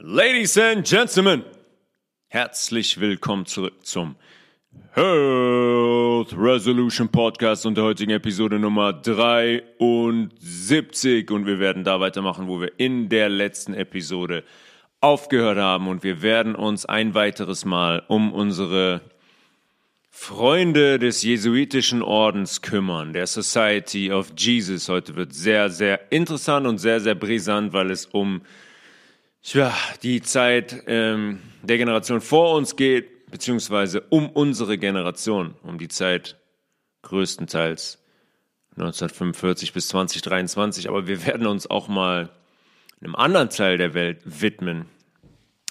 Ladies and Gentlemen, herzlich willkommen zurück zum Health Resolution Podcast und der heutigen Episode Nummer 73. Und wir werden da weitermachen, wo wir in der letzten Episode aufgehört haben. Und wir werden uns ein weiteres Mal um unsere Freunde des jesuitischen Ordens kümmern, der Society of Jesus. Heute wird sehr, sehr interessant und sehr, sehr brisant, weil es um Tja, die Zeit ähm, der Generation vor uns geht, beziehungsweise um unsere Generation, um die Zeit größtenteils 1945 bis 2023. Aber wir werden uns auch mal einem anderen Teil der Welt widmen,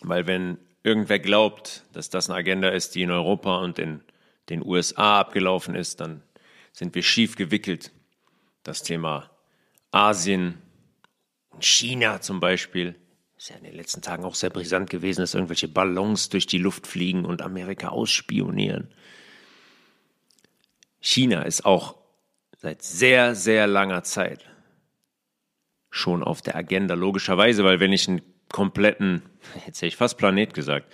weil wenn irgendwer glaubt, dass das eine Agenda ist, die in Europa und in den USA abgelaufen ist, dann sind wir schief gewickelt. Das Thema Asien und China zum Beispiel ist ja in den letzten Tagen auch sehr brisant gewesen, dass irgendwelche Ballons durch die Luft fliegen und Amerika ausspionieren. China ist auch seit sehr, sehr langer Zeit schon auf der Agenda, logischerweise, weil wenn ich einen kompletten, jetzt hätte ich fast Planet gesagt,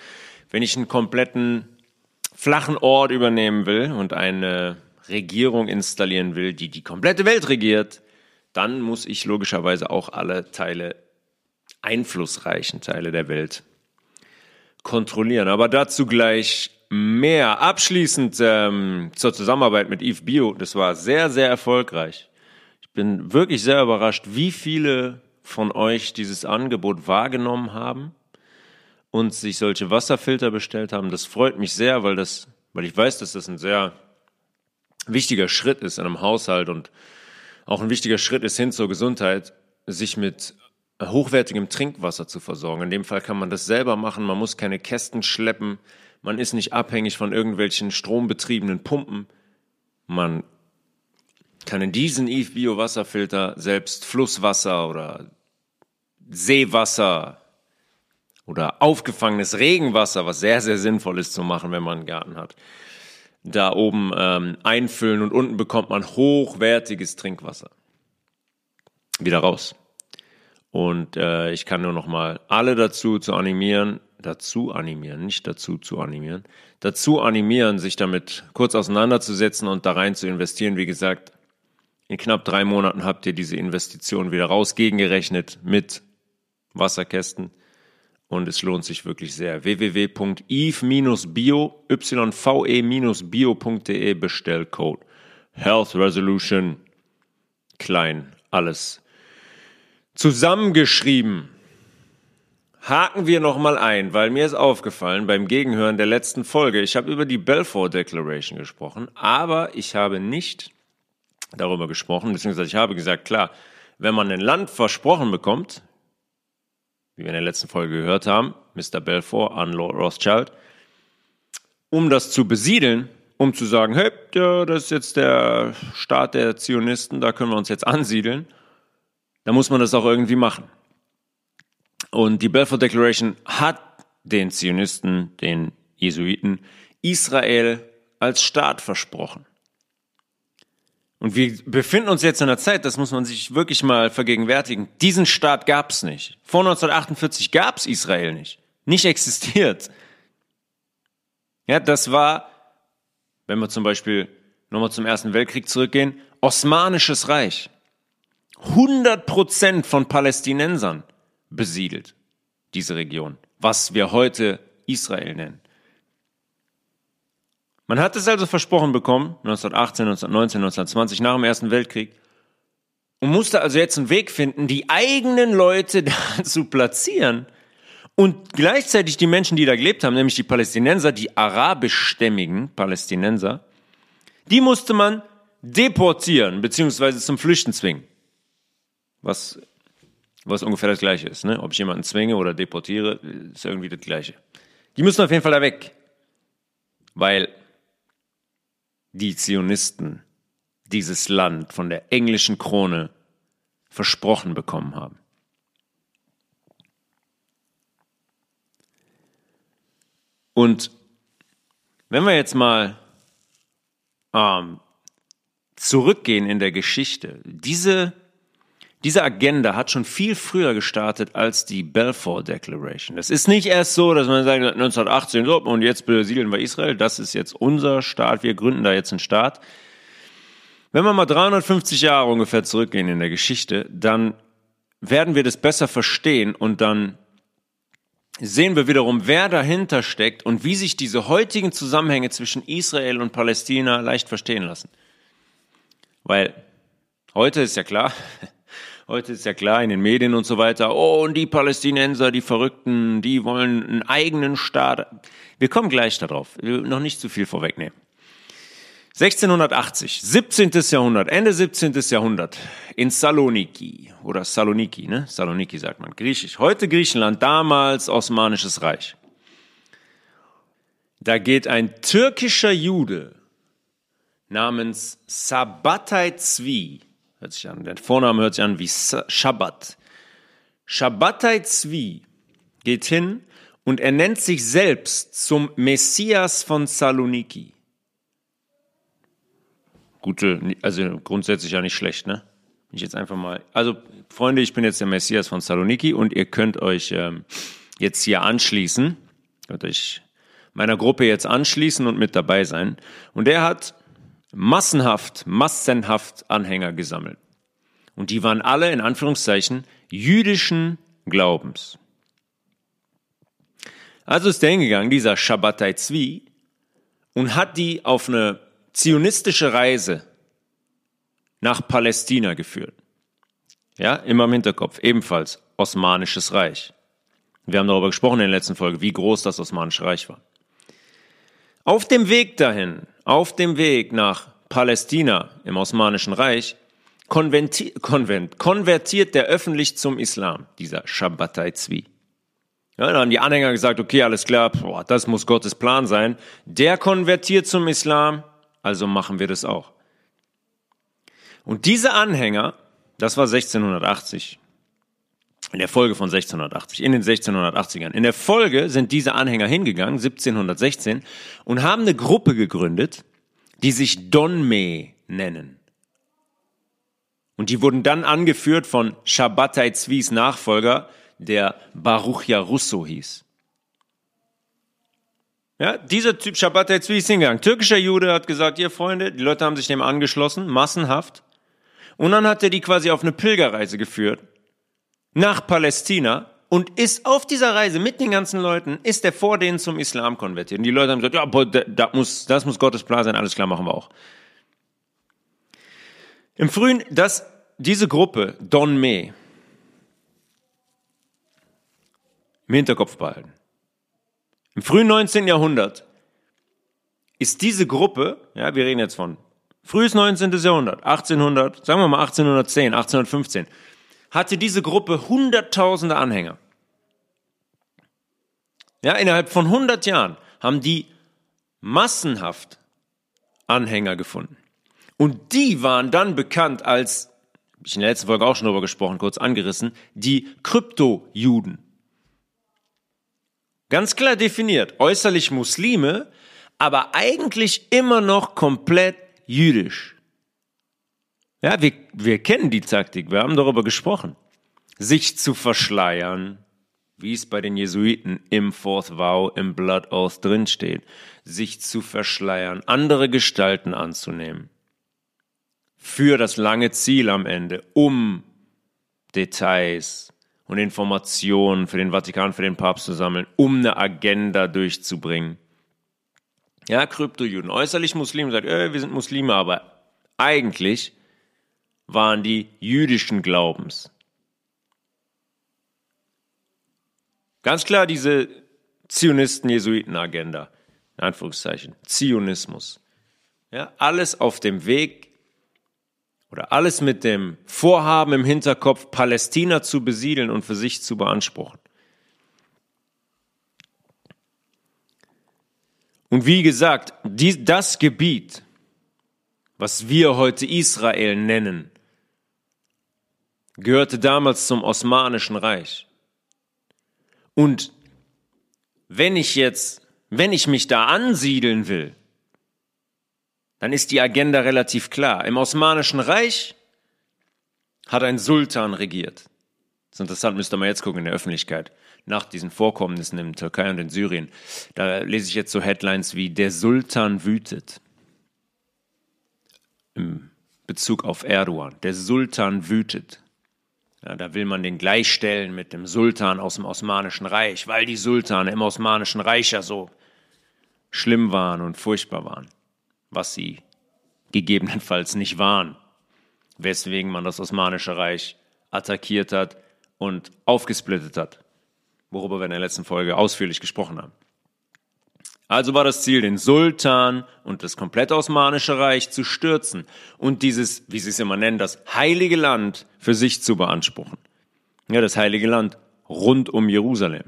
wenn ich einen kompletten flachen Ort übernehmen will und eine Regierung installieren will, die die komplette Welt regiert, dann muss ich logischerweise auch alle Teile einflussreichen Teile der Welt kontrollieren. Aber dazu gleich mehr. Abschließend ähm, zur Zusammenarbeit mit Eve Bio. Das war sehr, sehr erfolgreich. Ich bin wirklich sehr überrascht, wie viele von euch dieses Angebot wahrgenommen haben und sich solche Wasserfilter bestellt haben. Das freut mich sehr, weil das, weil ich weiß, dass das ein sehr wichtiger Schritt ist in einem Haushalt und auch ein wichtiger Schritt ist hin zur Gesundheit, sich mit hochwertigem Trinkwasser zu versorgen. In dem Fall kann man das selber machen, man muss keine Kästen schleppen, man ist nicht abhängig von irgendwelchen strombetriebenen Pumpen. Man kann in diesen Eve Bio Wasserfilter selbst Flusswasser oder Seewasser oder aufgefangenes Regenwasser, was sehr, sehr sinnvoll ist zu machen, wenn man einen Garten hat, da oben ähm, einfüllen und unten bekommt man hochwertiges Trinkwasser. Wieder raus. Und äh, ich kann nur noch mal alle dazu zu animieren, dazu animieren, nicht dazu zu animieren, dazu animieren, sich damit kurz auseinanderzusetzen und da rein zu investieren. Wie gesagt, in knapp drei Monaten habt ihr diese Investition wieder raus gegengerechnet mit Wasserkästen und es lohnt sich wirklich sehr. www.eve-bio, yve-bio.de Bestellcode. Health Resolution, klein, alles zusammengeschrieben. Haken wir nochmal ein, weil mir ist aufgefallen beim Gegenhören der letzten Folge, ich habe über die Balfour Declaration gesprochen, aber ich habe nicht darüber gesprochen, beziehungsweise ich habe gesagt, klar, wenn man ein Land versprochen bekommt, wie wir in der letzten Folge gehört haben, Mr. Balfour an Lord Rothschild, um das zu besiedeln, um zu sagen, hey, ja, das ist jetzt der Staat der Zionisten, da können wir uns jetzt ansiedeln, da muss man das auch irgendwie machen. Und die Balfour Declaration hat den Zionisten, den Jesuiten, Israel als Staat versprochen. Und wir befinden uns jetzt in einer Zeit, das muss man sich wirklich mal vergegenwärtigen, diesen Staat gab es nicht. Vor 1948 gab es Israel nicht. Nicht existiert. Ja, das war, wenn wir zum Beispiel nochmal zum Ersten Weltkrieg zurückgehen, Osmanisches Reich. 100 Prozent von Palästinensern besiedelt, diese Region, was wir heute Israel nennen. Man hat es also versprochen bekommen, 1918, 1919, 1920, nach dem Ersten Weltkrieg, und musste also jetzt einen Weg finden, die eigenen Leute da zu platzieren und gleichzeitig die Menschen, die da gelebt haben, nämlich die Palästinenser, die arabischstämmigen Palästinenser, die musste man deportieren bzw. zum Flüchten zwingen was, was ungefähr das Gleiche ist. Ne? Ob ich jemanden zwinge oder deportiere, ist irgendwie das Gleiche. Die müssen auf jeden Fall da weg, weil die Zionisten dieses Land von der englischen Krone versprochen bekommen haben. Und wenn wir jetzt mal ähm, zurückgehen in der Geschichte, diese diese Agenda hat schon viel früher gestartet als die Balfour Declaration. Das ist nicht erst so, dass man sagt, 1918, so, und jetzt besiedeln wir Israel, das ist jetzt unser Staat, wir gründen da jetzt einen Staat. Wenn wir mal 350 Jahre ungefähr zurückgehen in der Geschichte, dann werden wir das besser verstehen und dann sehen wir wiederum, wer dahinter steckt und wie sich diese heutigen Zusammenhänge zwischen Israel und Palästina leicht verstehen lassen. Weil heute ist ja klar, Heute ist ja klar in den Medien und so weiter, oh, und die Palästinenser, die Verrückten, die wollen einen eigenen Staat. Wir kommen gleich darauf. Noch nicht zu viel vorwegnehmen. 1680, 17. Jahrhundert, Ende 17. Jahrhundert, in Saloniki oder Saloniki, ne? Saloniki sagt man, griechisch. Heute Griechenland, damals Osmanisches Reich. Da geht ein türkischer Jude namens Sabbatai Zvi hört sich an. Der Vorname hört sich an wie Shabbat. Shabbatai Zvi geht hin und er nennt sich selbst zum Messias von Saloniki. Gute, also grundsätzlich ja nicht schlecht, ne? Ich jetzt einfach mal, also Freunde, ich bin jetzt der Messias von Saloniki und ihr könnt euch ähm, jetzt hier anschließen, könnt euch meiner Gruppe jetzt anschließen und mit dabei sein. Und er hat massenhaft, massenhaft Anhänger gesammelt. Und die waren alle in Anführungszeichen jüdischen Glaubens. Also ist er hingegangen, dieser Shabbatai Zvi, und hat die auf eine zionistische Reise nach Palästina geführt. Ja, immer im Hinterkopf. Ebenfalls Osmanisches Reich. Wir haben darüber gesprochen in der letzten Folge, wie groß das Osmanische Reich war. Auf dem Weg dahin, auf dem Weg nach Palästina im Osmanischen Reich, konvertiert der öffentlich zum Islam, dieser Shabbatai Zvi. Ja, dann haben die Anhänger gesagt, okay, alles klar, boah, das muss Gottes Plan sein. Der konvertiert zum Islam, also machen wir das auch. Und diese Anhänger, das war 1680, in der Folge von 1680, in den 1680ern. In der Folge sind diese Anhänger hingegangen, 1716, und haben eine Gruppe gegründet, die sich Donme nennen. Und die wurden dann angeführt von Shabbatai Zvis Nachfolger, der Baruchia Russo hieß. Ja, dieser Typ Shabbatai Zvi ist hingegangen. Türkischer Jude hat gesagt, ihr Freunde, die Leute haben sich dem angeschlossen, massenhaft. Und dann hat er die quasi auf eine Pilgerreise geführt nach Palästina und ist auf dieser Reise mit den ganzen Leuten, ist er vor denen zum Islam konvertiert. Und die Leute haben gesagt, ja, boah, das muss, das muss Gottes Plan sein, alles klar, machen wir auch. Im frühen, das, diese Gruppe, Don Me, im Hinterkopf behalten. Im frühen 19. Jahrhundert ist diese Gruppe, ja, wir reden jetzt von frühes 19. Jahrhundert, 1800, sagen wir mal 1810, 1815, hatte diese Gruppe hunderttausende Anhänger. Ja, innerhalb von 100 Jahren haben die massenhaft Anhänger gefunden. Und die waren dann bekannt als, ich in der letzten Folge auch schon darüber gesprochen, kurz angerissen, die Krypto-Juden. Ganz klar definiert, äußerlich Muslime, aber eigentlich immer noch komplett jüdisch. Ja, wir, wir kennen die Taktik, wir haben darüber gesprochen. Sich zu verschleiern, wie es bei den Jesuiten im Fourth Vow, im Blood Oath drinsteht, sich zu verschleiern, andere Gestalten anzunehmen für das lange Ziel am Ende, um Details und Informationen für den Vatikan, für den Papst zu sammeln, um eine Agenda durchzubringen. Ja, Kryptojuden, äußerlich Muslime, sagt, äh, wir sind Muslime, aber eigentlich waren die jüdischen Glaubens. Ganz klar diese Zionisten-Jesuiten-Agenda, in Anführungszeichen, Zionismus. Ja, alles auf dem Weg oder alles mit dem Vorhaben im Hinterkopf, Palästina zu besiedeln und für sich zu beanspruchen. Und wie gesagt, die, das Gebiet, was wir heute Israel nennen, gehörte damals zum Osmanischen Reich. Und wenn ich jetzt, wenn ich mich da ansiedeln will, dann ist die Agenda relativ klar. Im Osmanischen Reich hat ein Sultan regiert. Das ist interessant, müsste man jetzt gucken in der Öffentlichkeit. Nach diesen Vorkommnissen in Türkei und in Syrien. Da lese ich jetzt so Headlines wie Der Sultan wütet. Im Bezug auf Erdogan. Der Sultan wütet. Ja, da will man den gleichstellen mit dem Sultan aus dem Osmanischen Reich, weil die Sultane im Osmanischen Reich ja so schlimm waren und furchtbar waren, was sie gegebenenfalls nicht waren, weswegen man das Osmanische Reich attackiert hat und aufgesplittet hat, worüber wir in der letzten Folge ausführlich gesprochen haben. Also war das Ziel, den Sultan und das komplette Osmanische Reich zu stürzen und dieses, wie sie es immer nennen, das heilige Land für sich zu beanspruchen. Ja, das heilige Land rund um Jerusalem.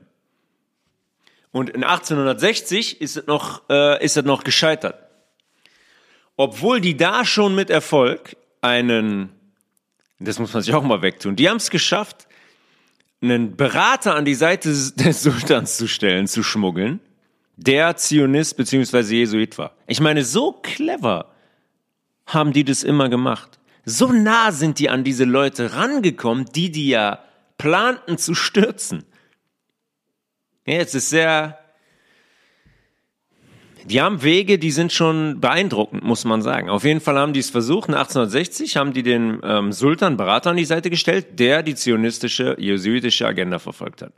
Und in 1860 ist es noch, äh, ist es noch gescheitert. Obwohl die da schon mit Erfolg einen, das muss man sich auch mal wegtun, die haben es geschafft, einen Berater an die Seite des Sultans zu stellen, zu schmuggeln, der Zionist bzw. Jesuit war. Ich meine, so clever haben die das immer gemacht. So nah sind die an diese Leute rangekommen, die die ja planten zu stürzen. Ja, es ist sehr, die haben Wege, die sind schon beeindruckend, muss man sagen. Auf jeden Fall haben die es versucht. 1860 haben die den ähm, Sultan Berater an die Seite gestellt, der die zionistische, jesuitische Agenda verfolgt hat.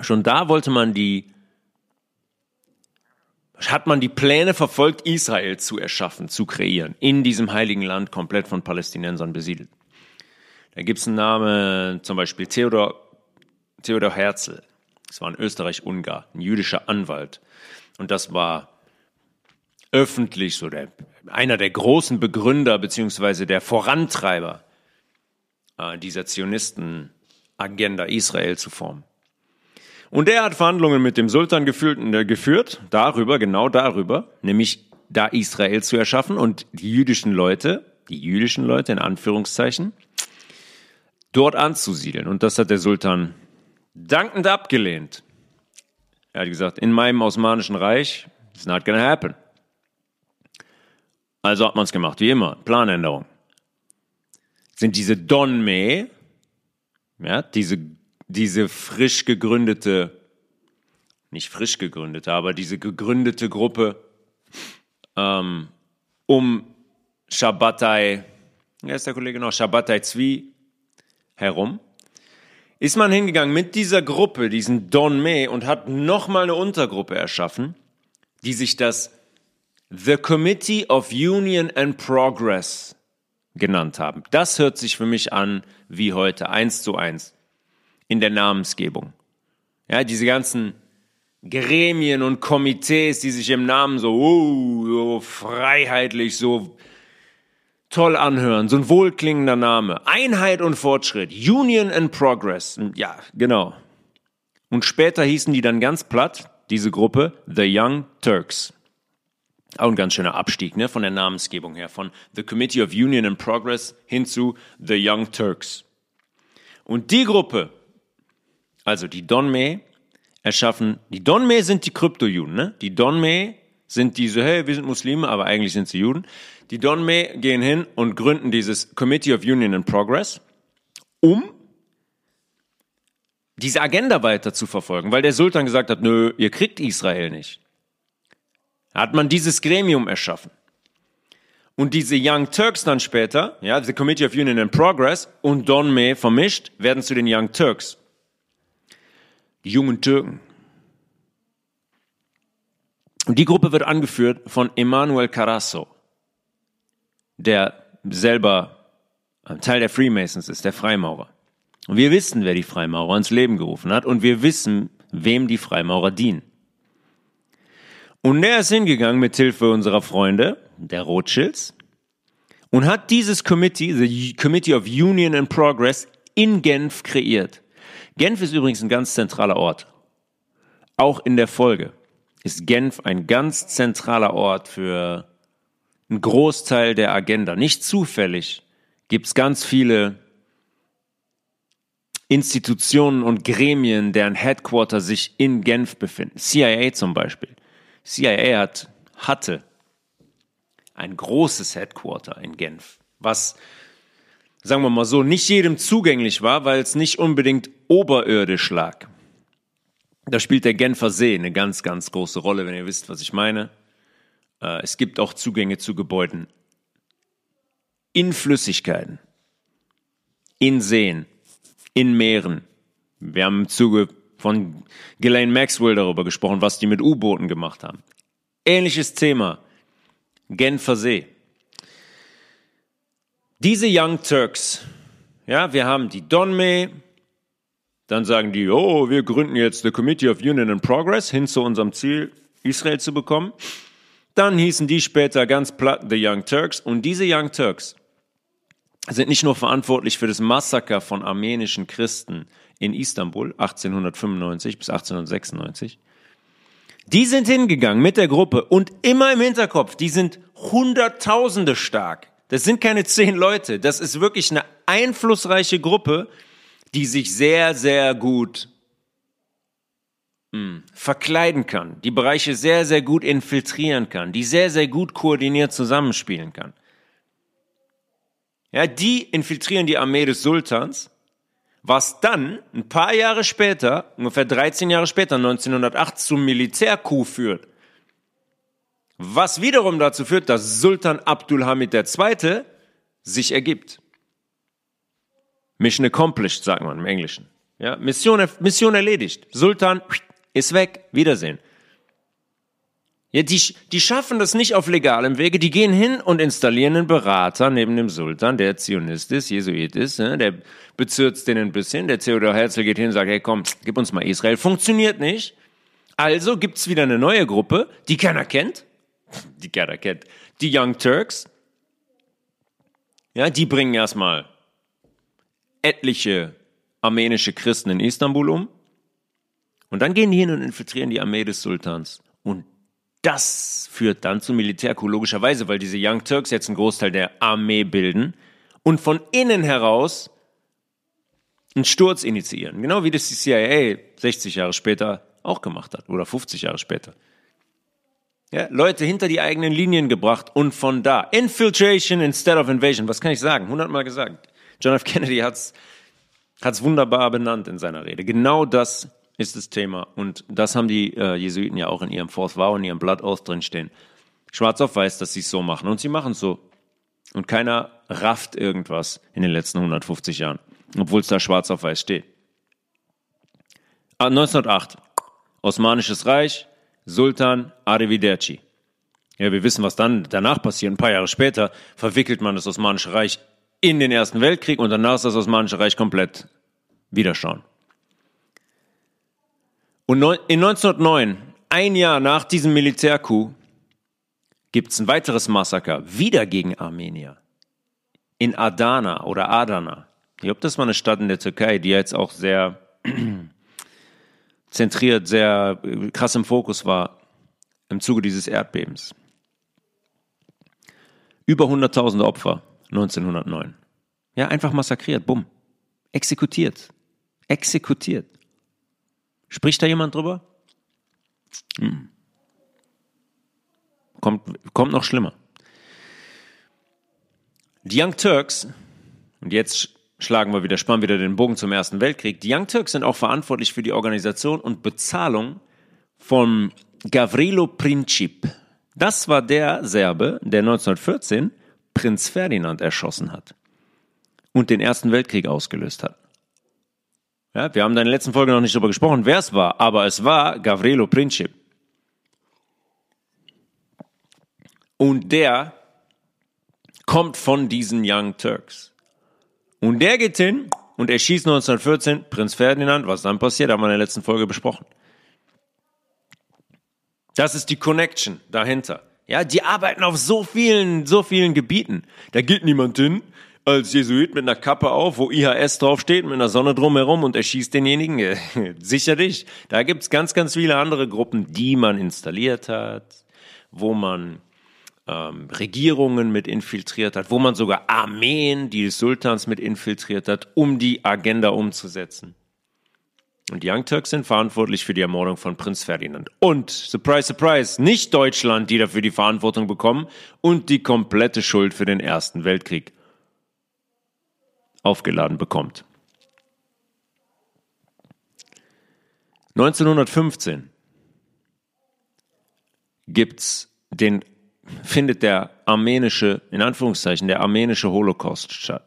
Schon da wollte man die hat man die Pläne verfolgt, Israel zu erschaffen, zu kreieren, in diesem heiligen Land komplett von Palästinensern besiedelt. Da gibt es einen Namen, zum Beispiel Theodor, Theodor Herzl. Das war ein Österreich-Ungar, ein jüdischer Anwalt. Und das war öffentlich so der, einer der großen Begründer beziehungsweise der Vorantreiber äh, dieser Zionisten-Agenda Israel zu formen. Und er hat Verhandlungen mit dem Sultan geführt, äh, geführt, darüber, genau darüber, nämlich da Israel zu erschaffen und die jüdischen Leute, die jüdischen Leute in Anführungszeichen, dort anzusiedeln. Und das hat der Sultan dankend abgelehnt. Er hat gesagt, in meinem Osmanischen Reich, it's not gonna happen. Also hat man es gemacht, wie immer, Planänderung. Sind diese Donme, ja, diese diese frisch gegründete, nicht frisch gegründete, aber diese gegründete Gruppe ähm, um Shabbatai, wer ist der Kollege noch? Shabbatai Zwi herum, ist man hingegangen mit dieser Gruppe, diesen Don Me, und hat nochmal eine Untergruppe erschaffen, die sich das The Committee of Union and Progress genannt haben. Das hört sich für mich an wie heute eins zu eins in der Namensgebung. Ja, diese ganzen Gremien und Komitees, die sich im Namen so, uh, so freiheitlich, so toll anhören, so ein wohlklingender Name. Einheit und Fortschritt, Union and Progress. Ja, genau. Und später hießen die dann ganz platt, diese Gruppe, The Young Turks. Auch ein ganz schöner Abstieg ne, von der Namensgebung her, von The Committee of Union and Progress hin zu The Young Turks. Und die Gruppe also die Donme erschaffen, die Donme sind die Kryptojuden, ne? Die Donme sind diese, hey, wir sind Muslime, aber eigentlich sind sie Juden. Die Donme gehen hin und gründen dieses Committee of Union and Progress, um diese Agenda weiter zu verfolgen, weil der Sultan gesagt hat, nö, ihr kriegt Israel nicht. Hat man dieses Gremium erschaffen. Und diese Young Turks dann später, ja, the Committee of Union and Progress und Donme vermischt, werden zu den Young Turks die jungen Türken. Und die Gruppe wird angeführt von Emanuel Carasso, der selber Teil der Freemasons ist, der Freimaurer. Und wir wissen, wer die Freimaurer ins Leben gerufen hat und wir wissen, wem die Freimaurer dienen. Und er ist hingegangen mit Hilfe unserer Freunde, der Rothschilds, und hat dieses Committee, the Committee of Union and Progress, in Genf kreiert. Genf ist übrigens ein ganz zentraler Ort. Auch in der Folge ist Genf ein ganz zentraler Ort für einen Großteil der Agenda. Nicht zufällig gibt es ganz viele Institutionen und Gremien, deren Headquarter sich in Genf befinden. CIA zum Beispiel. CIA hat, hatte ein großes Headquarter in Genf, was sagen wir mal so, nicht jedem zugänglich war, weil es nicht unbedingt oberirdisch lag. Da spielt der Genfer See eine ganz, ganz große Rolle, wenn ihr wisst, was ich meine. Äh, es gibt auch Zugänge zu Gebäuden in Flüssigkeiten, in Seen, in Meeren. Wir haben im Zuge von Ghislaine Maxwell darüber gesprochen, was die mit U-Booten gemacht haben. Ähnliches Thema. Genfer See. Diese Young Turks, ja, wir haben die Donme, dann sagen die, oh, wir gründen jetzt the Committee of Union and Progress hin zu unserem Ziel, Israel zu bekommen. Dann hießen die später ganz platt the Young Turks und diese Young Turks sind nicht nur verantwortlich für das Massaker von armenischen Christen in Istanbul 1895 bis 1896. Die sind hingegangen mit der Gruppe und immer im Hinterkopf, die sind Hunderttausende stark. Das sind keine zehn Leute. Das ist wirklich eine einflussreiche Gruppe, die sich sehr, sehr gut mh, hm, verkleiden kann, die Bereiche sehr, sehr gut infiltrieren kann, die sehr, sehr gut koordiniert zusammenspielen kann. Ja, die infiltrieren die Armee des Sultans, was dann ein paar Jahre später, ungefähr 13 Jahre später, 1908, zum Militärcoup führt. Was wiederum dazu führt, dass Sultan Abdulhamid II. sich ergibt. Mission accomplished, sagt man im Englischen. Ja, Mission, Mission erledigt. Sultan ist weg. Wiedersehen. Ja, die, die schaffen das nicht auf legalem Wege. Die gehen hin und installieren einen Berater neben dem Sultan, der Zionist ist, Jesuit ist, ne? der bezirzt den ein bisschen. Der Theodor Herzl geht hin und sagt, hey komm, gib uns mal Israel. Funktioniert nicht. Also gibt's wieder eine neue Gruppe, die keiner kennt. Die keiner kennt. Die Young Turks. Ja, die bringen erstmal etliche armenische Christen in Istanbul um. Und dann gehen die hin und infiltrieren die Armee des Sultans. Und das führt dann zu Militärcoup, logischerweise, weil diese Young Turks jetzt einen Großteil der Armee bilden und von innen heraus einen Sturz initiieren. Genau wie das die CIA 60 Jahre später auch gemacht hat oder 50 Jahre später. Ja, Leute hinter die eigenen Linien gebracht und von da. Infiltration instead of invasion. Was kann ich sagen? Hundertmal gesagt. John F. Kennedy hat's hat's wunderbar benannt in seiner Rede. Genau das ist das Thema. Und das haben die äh, Jesuiten ja auch in ihrem Fourth Vow, in ihrem Blood Oath drinstehen. Schwarz auf weiß, dass sie es so machen. Und sie machen es so. Und keiner rafft irgendwas in den letzten 150 Jahren, obwohl es da schwarz auf weiß steht. 1908. Ah, Osmanisches Reich, Sultan Arrivederci. Ja, wir wissen, was dann danach passiert. Ein paar Jahre später verwickelt man das Osmanische Reich in den Ersten Weltkrieg und danach ist das Osmanische Reich komplett widerschauen. Und in 1909, ein Jahr nach diesem Militärcoup, gibt es ein weiteres Massaker, wieder gegen Armenier. In Adana oder Adana. Ich glaube, das war eine Stadt in der Türkei, die jetzt auch sehr zentriert, sehr krass im Fokus war im Zuge dieses Erdbebens. Über 100.000 Opfer 1909. Ja, einfach massakriert, bumm. Exekutiert. Exekutiert. Spricht da jemand drüber? Hm. Kommt, kommt noch schlimmer. Die Young Turks, und jetzt schlagen wir wieder, spannen wieder den Bogen zum Ersten Weltkrieg. Die Young Turks sind auch verantwortlich für die Organisation und Bezahlung von Gavrilo Princip. Das war der Serbe, der 1914 Prinz Ferdinand erschossen hat und den Ersten Weltkrieg ausgelöst hat. Ja, wir haben in der letzten Folge noch nicht darüber gesprochen, wer es war, aber es war Gavrilo Princip. Und der kommt von diesen Young Turks. Und der geht hin und erschießt 1914 Prinz Ferdinand. Was dann passiert, haben wir in der letzten Folge besprochen. Das ist die Connection dahinter. Ja, die arbeiten auf so vielen, so vielen Gebieten. Da geht niemand hin als Jesuit mit einer Kappe auf, wo IHS draufsteht, mit einer Sonne drumherum und erschießt denjenigen. Sicherlich. Da gibt's ganz, ganz viele andere Gruppen, die man installiert hat, wo man ähm, Regierungen mit infiltriert hat, wo man sogar Armeen, die des Sultans mit infiltriert hat, um die Agenda umzusetzen. Und die Young Turks sind verantwortlich für die Ermordung von Prinz Ferdinand. Und, surprise, surprise, nicht Deutschland, die dafür die Verantwortung bekommen und die komplette Schuld für den Ersten Weltkrieg. aufgeladen bekommt. 1915 gibt's den, findet der armenische, in Anführungszeichen, der armenische Holocaust statt.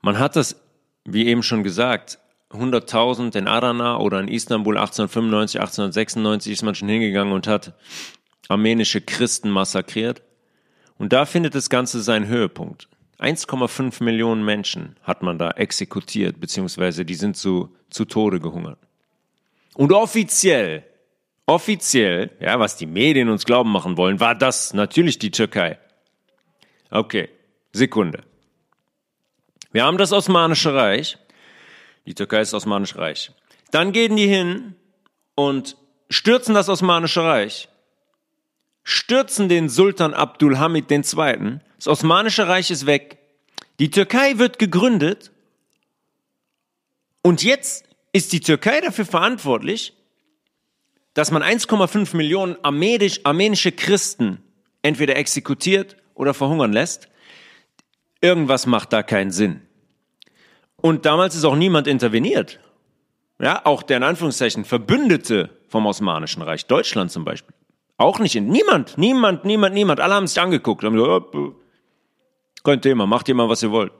Man hat das, wie eben schon gesagt, 100.000 in Adana oder in Istanbul 1895, 1896 ist man schon hingegangen und hat armenische Christen massakriert. Und da findet das Ganze seinen Höhepunkt. 1,5 Millionen Menschen hat man da exekutiert, beziehungsweise die sind zu, zu Tode gehungert. Und offiziell, offiziell, ja, was die Medien uns glauben machen wollen, war das natürlich die Türkei. Okay, Sekunde. Wir haben das Osmanische Reich. Die Türkei ist das Osmanische Reich. Dann gehen die hin und stürzen das Osmanische Reich, stürzen den Sultan Abdulhamid II. Das Osmanische Reich ist weg. Die Türkei wird gegründet. Und jetzt ist die Türkei dafür verantwortlich, dass man 1,5 Millionen armenisch, armenische Christen entweder exekutiert oder verhungern lässt. Irgendwas macht da keinen Sinn. Und damals ist auch niemand interveniert. Ja, auch der in Anführungszeichen Verbündete vom Osmanischen Reich, Deutschland zum Beispiel. Auch nicht niemand, niemand, niemand, niemand. Alle haben sich angeguckt, haben gesagt, kein Thema, macht ihr mal, was ihr wollt.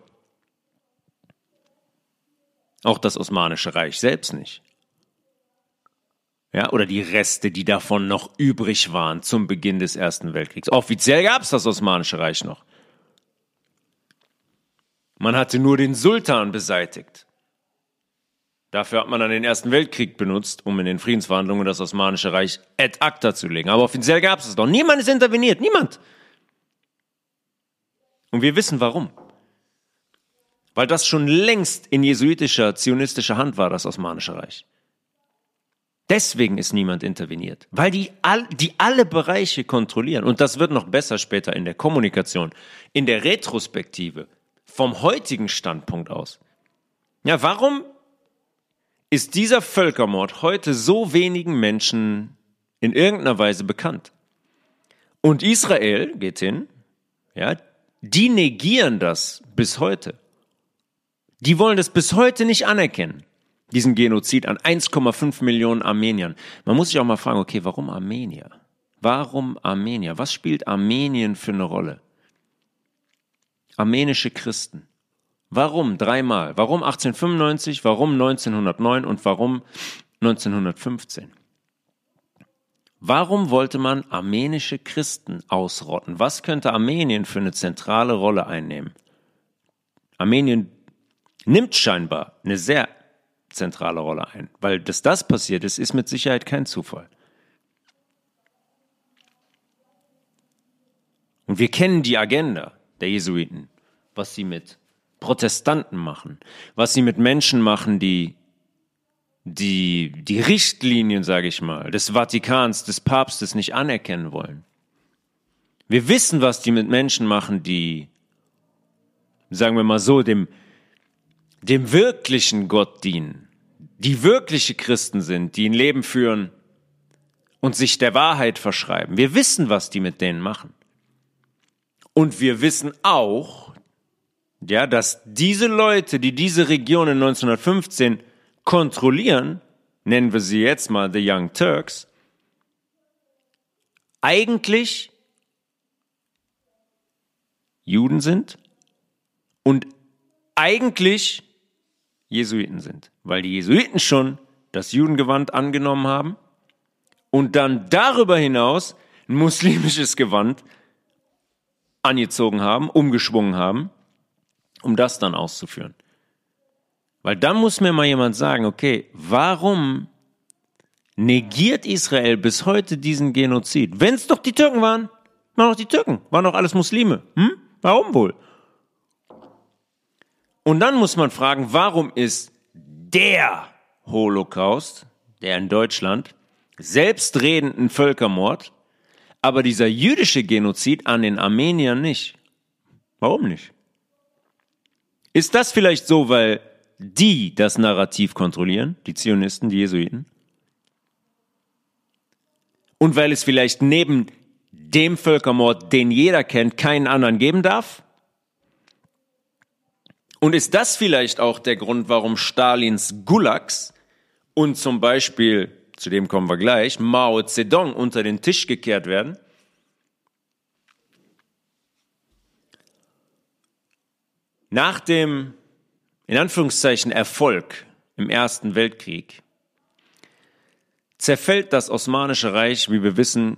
Auch das Osmanische Reich selbst nicht. Ja, oder die Reste, die davon noch übrig waren zum Beginn des Ersten Weltkriegs. Offiziell gab es das Osmanische Reich noch. Man hatte nur den Sultan beseitigt. Dafür hat man dann den Ersten Weltkrieg benutzt, um in den Friedensverhandlungen das Osmanische Reich ad acta zu legen. Aber offiziell gab es es doch. Niemand ist interveniert. Niemand. Und wir wissen warum. Weil das schon längst in jesuitischer, zionistischer Hand war, das Osmanische Reich. Deswegen ist niemand interveniert, weil die, all, die alle Bereiche kontrollieren. Und das wird noch besser später in der Kommunikation, in der Retrospektive vom heutigen Standpunkt aus. Ja, warum ist dieser Völkermord heute so wenigen Menschen in irgendeiner Weise bekannt? Und Israel geht hin, ja, die negieren das bis heute. Die wollen das bis heute nicht anerkennen, diesen Genozid an 1,5 Millionen Armeniern. Man muss sich auch mal fragen, okay, warum Armenier? Warum Armenier? Was spielt Armenien für eine Rolle? armenische Christen. Warum dreimal? Warum 1895? Warum 1909? Und warum 1915? Warum wollte man armenische Christen ausrotten? Was könnte Armenien für eine zentrale Rolle einnehmen? Armenien nimmt scheinbar eine sehr zentrale Rolle ein, weil dass das passiert ist, ist mit Sicherheit kein Zufall. Und wir kennen die Agenda der Jesuiten, was sie mit Protestanten machen, was sie mit Menschen machen, die die, die Richtlinien, sage ich mal, des Vatikans, des Papstes nicht anerkennen wollen. Wir wissen, was die mit Menschen machen, die, sagen wir mal so, dem, dem wirklichen Gott dienen, die wirkliche Christen sind, die ein Leben führen und sich der Wahrheit verschreiben. Wir wissen, was die mit denen machen. Und wir wissen auch, ja, dass diese Leute, die diese Region in 1915 kontrollieren, nennen wir sie jetzt mal The Young Turks, eigentlich Juden sind und eigentlich Jesuiten sind, weil die Jesuiten schon das Judengewand angenommen haben und dann darüber hinaus ein muslimisches Gewand angezogen haben, umgeschwungen haben, um das dann auszuführen. Weil dann muss mir mal jemand sagen, okay, warum negiert Israel bis heute diesen Genozid? Wenn es doch die Türken waren, waren doch die Türken, waren doch alles Muslime. Hm? Warum wohl? Und dann muss man fragen, warum ist der Holocaust, der in Deutschland, selbstredenden Völkermord, aber dieser jüdische Genozid an den Armeniern nicht. Warum nicht? Ist das vielleicht so, weil die das Narrativ kontrollieren, die Zionisten, die Jesuiten? Und weil es vielleicht neben dem Völkermord, den jeder kennt, keinen anderen geben darf? Und ist das vielleicht auch der Grund, warum Stalins Gulags und zum Beispiel, zu dem kommen wir gleich, Mao Zedong unter den Tisch gekehrt werden? Nach dem, in Anführungszeichen, Erfolg im Ersten Weltkrieg zerfällt das Osmanische Reich, wie wir wissen,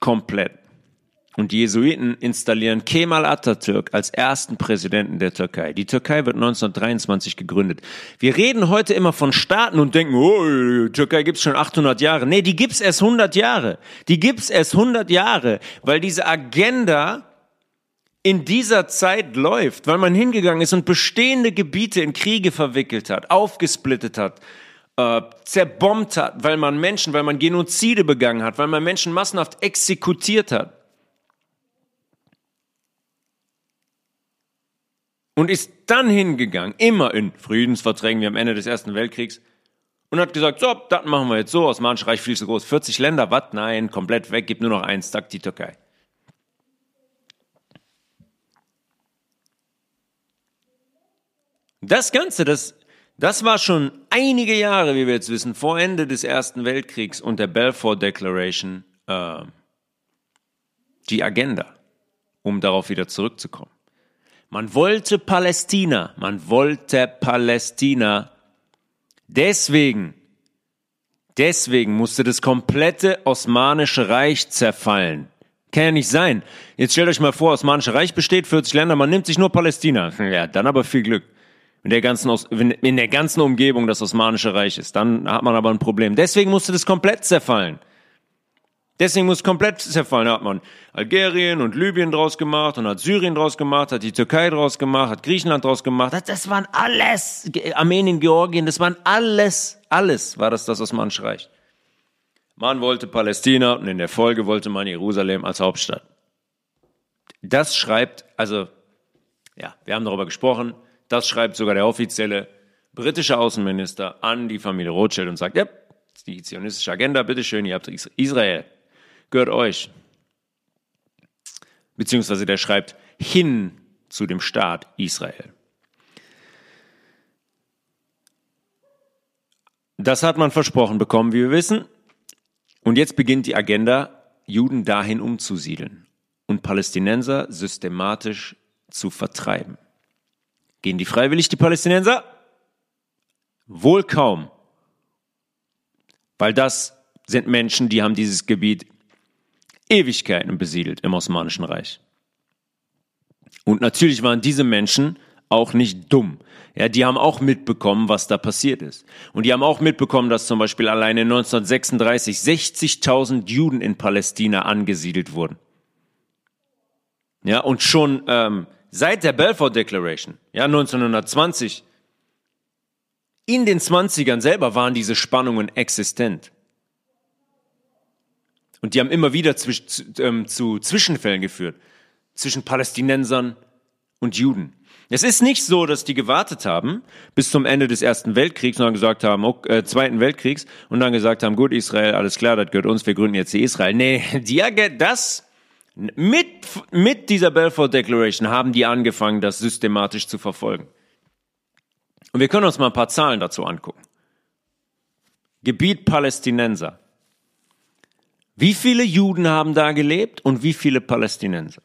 komplett. Und die Jesuiten installieren Kemal Atatürk als ersten Präsidenten der Türkei. Die Türkei wird 1923 gegründet. Wir reden heute immer von Staaten und denken, oh, Türkei gibt's schon 800 Jahre. Nee, die gibt's erst 100 Jahre. Die gibt's erst 100 Jahre, weil diese Agenda in dieser Zeit läuft, weil man hingegangen ist und bestehende Gebiete in Kriege verwickelt hat, aufgesplittet hat, äh, zerbombt hat, weil man Menschen, weil man Genozide begangen hat, weil man Menschen massenhaft exekutiert hat. Und ist dann hingegangen, immer in Friedensverträgen wie am Ende des Ersten Weltkriegs, und hat gesagt, so, das machen wir jetzt so, Osmanische Reich viel zu groß, 40 Länder, was? Nein, komplett weg, gibt nur noch eins, sagt die Türkei. Das Ganze, das das war schon einige Jahre, wie wir jetzt wissen, vor Ende des Ersten Weltkriegs und der Balfour Declaration äh, die Agenda, um darauf wieder zurückzukommen. Man wollte Palästina, man wollte Palästina. Deswegen, deswegen musste das komplette Osmanische Reich zerfallen. Kann ja nicht sein. Jetzt stellt euch mal vor, Osmanische Reich besteht 40 Länder, man nimmt sich nur Palästina. Ja, dann aber viel Glück in der ganzen, in der ganzen Umgebung das Osmanische Reich ist. Dann hat man aber ein Problem. Deswegen musste das komplett zerfallen. Deswegen muss komplett zerfallen. Da hat man Algerien und Libyen draus gemacht und hat Syrien draus gemacht, hat die Türkei draus gemacht, hat Griechenland draus gemacht. Das waren alles, Armenien, Georgien, das waren alles, alles war das das Osmanische Reich. Man wollte Palästina und in der Folge wollte man Jerusalem als Hauptstadt. Das schreibt, also, ja, wir haben darüber gesprochen, das schreibt sogar der offizielle britische Außenminister an die Familie Rothschild und sagt, ja, die zionistische Agenda, bitteschön, ihr habt Israel, gehört euch. Beziehungsweise der schreibt hin zu dem Staat Israel. Das hat man versprochen bekommen, wie wir wissen. Und jetzt beginnt die Agenda, Juden dahin umzusiedeln und Palästinenser systematisch zu vertreiben. Gehen die freiwillig, die Palästinenser? Wohl kaum. Weil das sind Menschen, die haben dieses Gebiet Ewigkeiten besiedelt im Osmanischen Reich. Und natürlich waren diese Menschen auch nicht dumm. Ja, die haben auch mitbekommen, was da passiert ist. Und die haben auch mitbekommen, dass zum Beispiel alleine 1936 60.000 Juden in Palästina angesiedelt wurden. Ja, und schon ähm, seit der Balfour Declaration, ja, 1920, in den 20ern selber waren diese Spannungen existent. Und die haben immer wieder zwisch, zu, ähm, zu Zwischenfällen geführt zwischen Palästinensern und Juden. Es ist nicht so, dass die gewartet haben bis zum Ende des Ersten Weltkriegs und dann gesagt haben, äh, Zweiten Weltkriegs und dann gesagt haben, gut, Israel, alles klar, das gehört uns, wir gründen jetzt die Israel. Nee, die, das mit, mit dieser Balfour Declaration haben die angefangen, das systematisch zu verfolgen. Und wir können uns mal ein paar Zahlen dazu angucken. Gebiet Palästinenser. Wie viele Juden haben da gelebt und wie viele Palästinenser?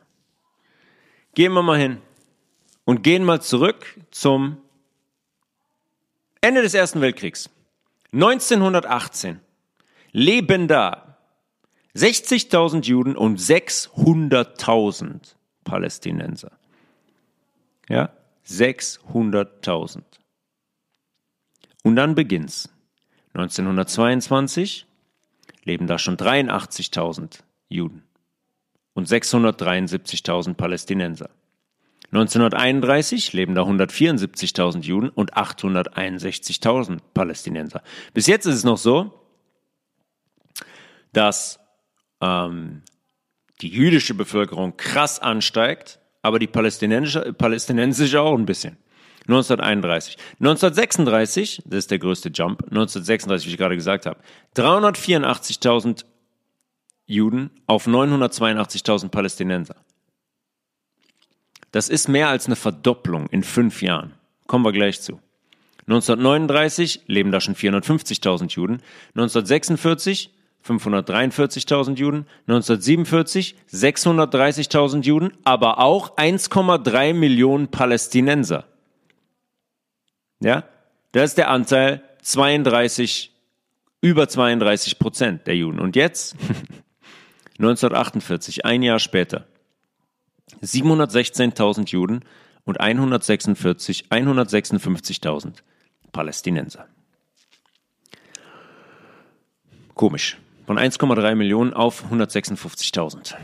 Gehen wir mal hin und gehen mal zurück zum Ende des Ersten Weltkriegs. 1918 leben da 60.000 Juden und 600.000 Palästinenser. Ja, 600.000. Und dann beginnt's. 1922 leben da schon 83.000 Juden und 673.000 Palästinenser. 1931 leben da 174.000 Juden und 861.000 Palästinenser. Bis jetzt ist es noch so, dass ähm, die jüdische Bevölkerung krass ansteigt, aber die palästinensische, palästinensische auch ein bisschen. 1931. 1936, das ist der größte Jump, 1936, wie ich gerade gesagt habe, 384.000 Juden auf 982.000 Palästinenser. Das ist mehr als eine Verdopplung in fünf Jahren. Kommen wir gleich zu. 1939 leben da schon 450.000 Juden. 1946 543.000 Juden, 1947 630.000 Juden, aber auch 1,3 Millionen Palästinenser. Ja, das ist der Anteil 32, über 32 Prozent der Juden. Und jetzt, 1948, ein Jahr später, 716.000 Juden und 146, 156.000 Palästinenser. Komisch. Von 1,3 Millionen auf 156.000.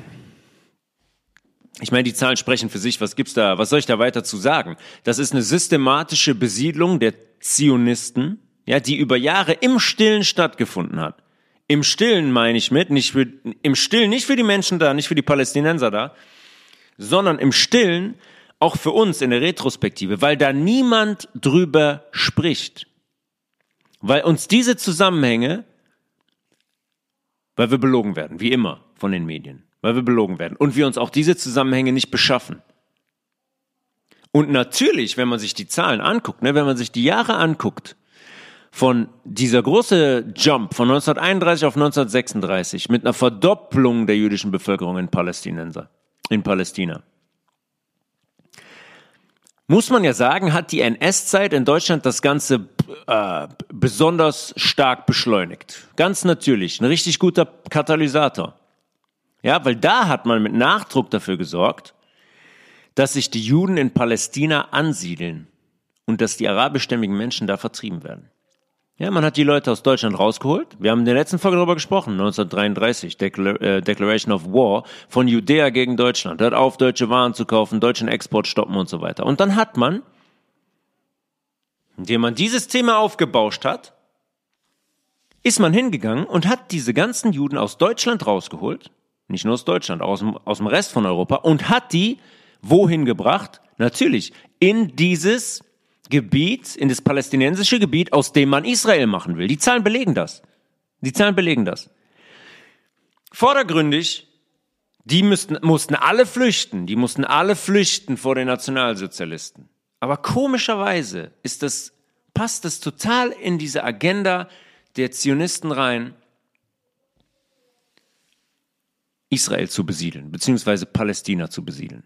Ich meine, die Zahlen sprechen für sich. Was gibt's da? Was soll ich da weiter zu sagen? Das ist eine systematische Besiedlung der Zionisten, ja, die über Jahre im Stillen stattgefunden hat. Im Stillen meine ich mit, nicht für, im Stillen nicht für die Menschen da, nicht für die Palästinenser da, sondern im Stillen auch für uns in der Retrospektive, weil da niemand drüber spricht. Weil uns diese Zusammenhänge, weil wir belogen werden, wie immer von den Medien, weil wir belogen werden und wir uns auch diese Zusammenhänge nicht beschaffen. Und natürlich, wenn man sich die Zahlen anguckt, ne, wenn man sich die Jahre anguckt, von dieser große Jump von 1931 auf 1936 mit einer Verdopplung der jüdischen Bevölkerung in Palästinenser, in Palästina muss man ja sagen, hat die NS-Zeit in Deutschland das Ganze äh, besonders stark beschleunigt. Ganz natürlich, ein richtig guter Katalysator. Ja, weil da hat man mit Nachdruck dafür gesorgt, dass sich die Juden in Palästina ansiedeln und dass die arabischstämmigen Menschen da vertrieben werden. Ja, man hat die Leute aus Deutschland rausgeholt. Wir haben in der letzten Folge darüber gesprochen, 1933, Declar äh, Declaration of War von Judäa gegen Deutschland. Hört auf, deutsche Waren zu kaufen, deutschen Export stoppen und so weiter. Und dann hat man, indem man dieses Thema aufgebauscht hat, ist man hingegangen und hat diese ganzen Juden aus Deutschland rausgeholt, nicht nur aus Deutschland, aus dem, aus dem Rest von Europa, und hat die wohin gebracht? Natürlich in dieses Gebiet, in das palästinensische Gebiet, aus dem man Israel machen will. Die Zahlen belegen das. Die Zahlen belegen das. Vordergründig, die müssten, mussten alle flüchten, die mussten alle flüchten vor den Nationalsozialisten. Aber komischerweise ist das, passt das total in diese Agenda der Zionisten rein, Israel zu besiedeln, beziehungsweise Palästina zu besiedeln.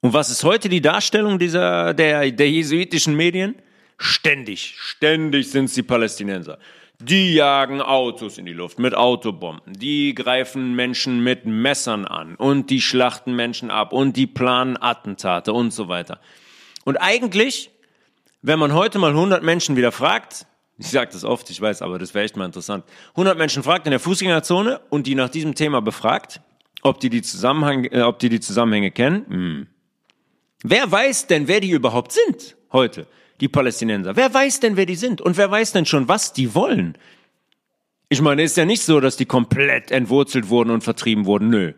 Und was ist heute die Darstellung dieser, der, der jesuitischen Medien? Ständig, ständig sind sie Palästinenser. Die jagen Autos in die Luft mit Autobomben. Die greifen Menschen mit Messern an und die schlachten Menschen ab und die planen Attentate und so weiter. Und eigentlich, wenn man heute mal 100 Menschen wieder fragt, ich sage das oft, ich weiß, aber das wäre echt mal interessant, 100 Menschen fragt in der Fußgängerzone und die nach diesem Thema befragt, ob die die, Zusammenhang, äh, ob die, die Zusammenhänge kennen, hm, Wer weiß denn, wer die überhaupt sind heute, die Palästinenser? Wer weiß denn, wer die sind? Und wer weiß denn schon, was die wollen? Ich meine, ist ja nicht so, dass die komplett entwurzelt wurden und vertrieben wurden. Nö.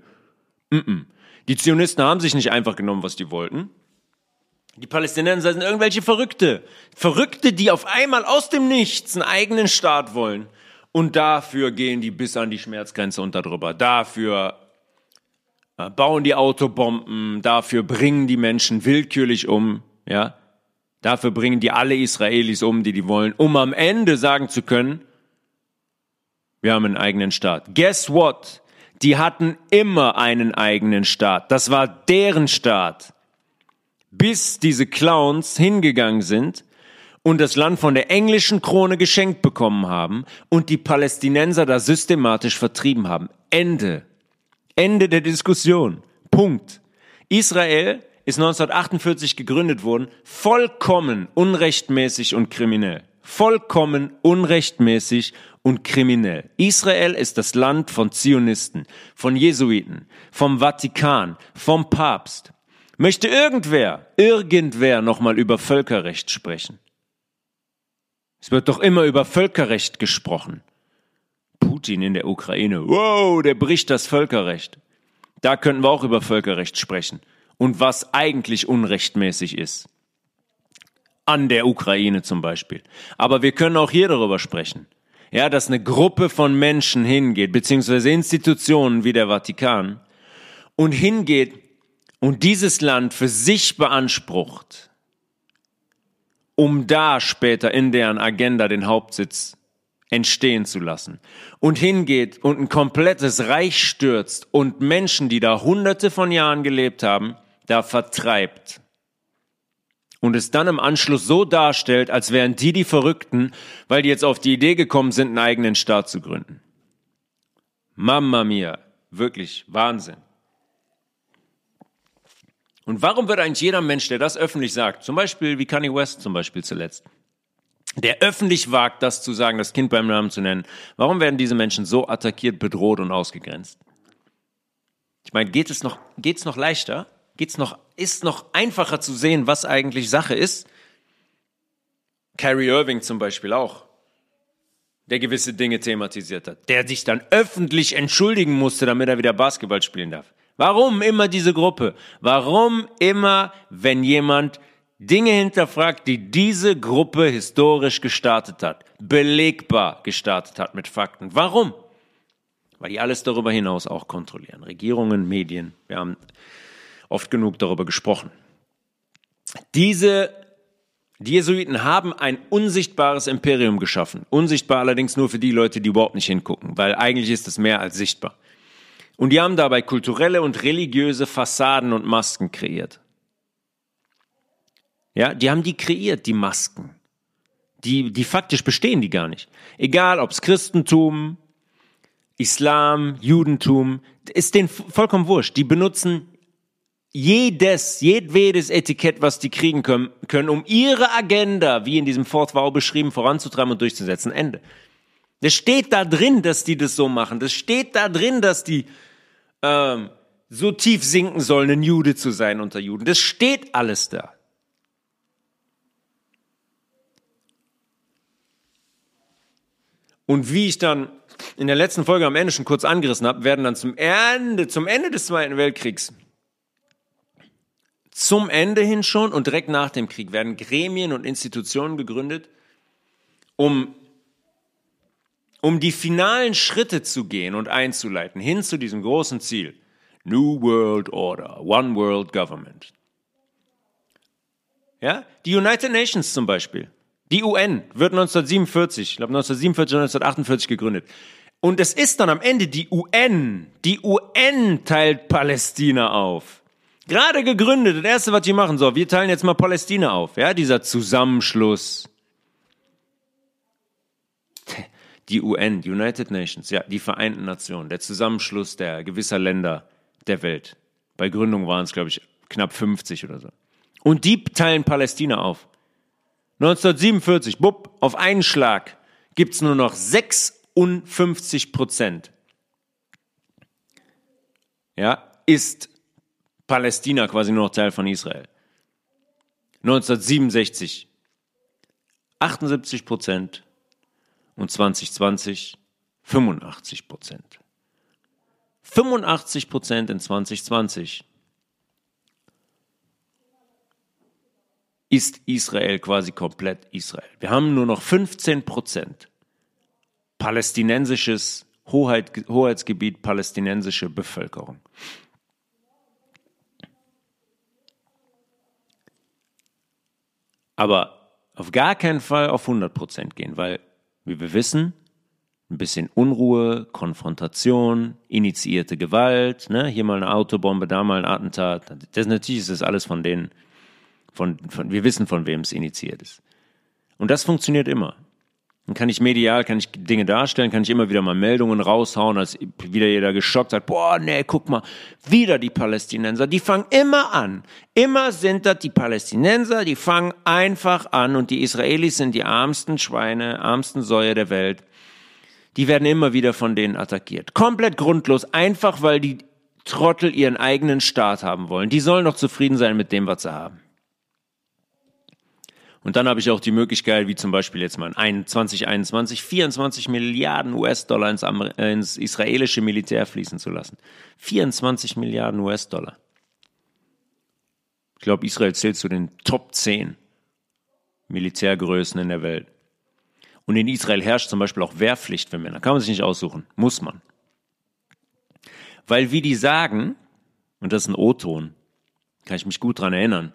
Mm -mm. Die Zionisten haben sich nicht einfach genommen, was die wollten. Die Palästinenser sind irgendwelche Verrückte. Verrückte, die auf einmal aus dem Nichts einen eigenen Staat wollen. Und dafür gehen die bis an die Schmerzgrenze und darüber. Dafür bauen die Autobomben, dafür bringen die Menschen willkürlich um, ja. Dafür bringen die alle Israelis um, die die wollen, um am Ende sagen zu können, wir haben einen eigenen Staat. Guess what? Die hatten immer einen eigenen Staat. Das war deren Staat. Bis diese Clowns hingegangen sind und das Land von der englischen Krone geschenkt bekommen haben und die Palästinenser da systematisch vertrieben haben. Ende. Ende der Diskussion. Punkt. Israel ist 1948 gegründet worden, vollkommen unrechtmäßig und kriminell. Vollkommen unrechtmäßig und kriminell. Israel ist das Land von Zionisten, von Jesuiten, vom Vatikan, vom Papst. Möchte irgendwer, irgendwer nochmal über Völkerrecht sprechen? Es wird doch immer über Völkerrecht gesprochen. Putin in der Ukraine. Wow, der bricht das Völkerrecht. Da könnten wir auch über Völkerrecht sprechen und was eigentlich unrechtmäßig ist. An der Ukraine zum Beispiel. Aber wir können auch hier darüber sprechen. Ja, dass eine Gruppe von Menschen hingeht, beziehungsweise Institutionen wie der Vatikan, und hingeht und dieses Land für sich beansprucht. um da später in deren Agenda den Hauptsitz entstehen zu lassen und hingeht und ein komplettes Reich stürzt und Menschen, die da hunderte von Jahren gelebt haben, da vertreibt und es dann im Anschluss so darstellt, als wären die die Verrückten, weil die jetzt auf die Idee gekommen sind, einen eigenen Staat zu gründen. Mamma mia, wirklich Wahnsinn. Und warum wird eigentlich jeder Mensch, der das öffentlich sagt, zum Beispiel wie Kanye West zum Beispiel zuletzt, der öffentlich wagt, das zu sagen, das Kind beim Namen zu nennen, warum werden diese Menschen so attackiert, bedroht und ausgegrenzt? Ich meine, geht es noch, geht's noch leichter? Geht's noch, ist noch einfacher zu sehen, was eigentlich Sache ist? Kyrie Irving zum Beispiel auch, der gewisse Dinge thematisiert hat, der sich dann öffentlich entschuldigen musste, damit er wieder Basketball spielen darf. Warum immer diese Gruppe? Warum immer, wenn jemand Dinge hinterfragt, die diese Gruppe historisch gestartet hat, belegbar gestartet hat mit Fakten. Warum? Weil die alles darüber hinaus auch kontrollieren. Regierungen, Medien, wir haben oft genug darüber gesprochen. Diese die Jesuiten haben ein unsichtbares Imperium geschaffen. Unsichtbar allerdings nur für die Leute, die überhaupt nicht hingucken, weil eigentlich ist es mehr als sichtbar. Und die haben dabei kulturelle und religiöse Fassaden und Masken kreiert. Ja, die haben die kreiert, die Masken. Die, die faktisch bestehen die gar nicht. Egal, ob's Christentum, Islam, Judentum, ist denen vollkommen wurscht. Die benutzen jedes, jedwedes Etikett, was die kriegen können, können, um ihre Agenda, wie in diesem Fortbau beschrieben, voranzutreiben und durchzusetzen. Ende. Das steht da drin, dass die das so machen. Das steht da drin, dass die ähm, so tief sinken sollen, ein Jude zu sein unter Juden. Das steht alles da. Und wie ich dann in der letzten Folge am Ende schon kurz angerissen habe, werden dann zum Ende, zum Ende des Zweiten Weltkriegs, zum Ende hin schon und direkt nach dem Krieg werden Gremien und Institutionen gegründet, um, um die finalen Schritte zu gehen und einzuleiten hin zu diesem großen Ziel. New World Order, One World Government. Ja, die United Nations zum Beispiel die UN wird 1947, ich glaube 1947 oder 1948 gegründet. Und es ist dann am Ende die UN. Die UN teilt Palästina auf. Gerade gegründet. Das erste, was die machen, so, wir teilen jetzt mal Palästina auf. Ja, dieser Zusammenschluss. Die UN, die United Nations, ja, die Vereinten Nationen, der Zusammenschluss der gewisser Länder der Welt. Bei Gründung waren es, glaube ich, knapp 50 oder so. Und die teilen Palästina auf. 1947, bupp, auf einen Schlag gibt's nur noch 56 Prozent. Ja, ist Palästina quasi nur noch Teil von Israel. 1967 78 Prozent und 2020 85 Prozent. 85 Prozent in 2020 ist Israel quasi komplett Israel. Wir haben nur noch 15 Prozent palästinensisches Hoheit, Hoheitsgebiet, palästinensische Bevölkerung. Aber auf gar keinen Fall auf 100 Prozent gehen, weil, wie wir wissen, ein bisschen Unruhe, Konfrontation, initiierte Gewalt, ne? hier mal eine Autobombe, da mal ein Attentat. Das natürlich ist das alles von denen von, von, wir wissen, von wem es initiiert ist. Und das funktioniert immer. Dann kann ich medial, kann ich Dinge darstellen, kann ich immer wieder mal Meldungen raushauen, als wieder jeder geschockt hat, boah, nee, guck mal, wieder die Palästinenser, die fangen immer an. Immer sind das die Palästinenser, die fangen einfach an und die Israelis sind die ärmsten Schweine, ärmsten Säue der Welt. Die werden immer wieder von denen attackiert. Komplett grundlos, einfach weil die Trottel ihren eigenen Staat haben wollen. Die sollen doch zufrieden sein mit dem, was sie haben. Und dann habe ich auch die Möglichkeit, wie zum Beispiel jetzt mal in 2021, 24 Milliarden US-Dollar ins, äh, ins israelische Militär fließen zu lassen. 24 Milliarden US-Dollar. Ich glaube, Israel zählt zu den Top 10 Militärgrößen in der Welt. Und in Israel herrscht zum Beispiel auch Wehrpflicht für Männer. Kann man sich nicht aussuchen. Muss man. Weil wie die sagen, und das ist ein O-Ton, kann ich mich gut dran erinnern,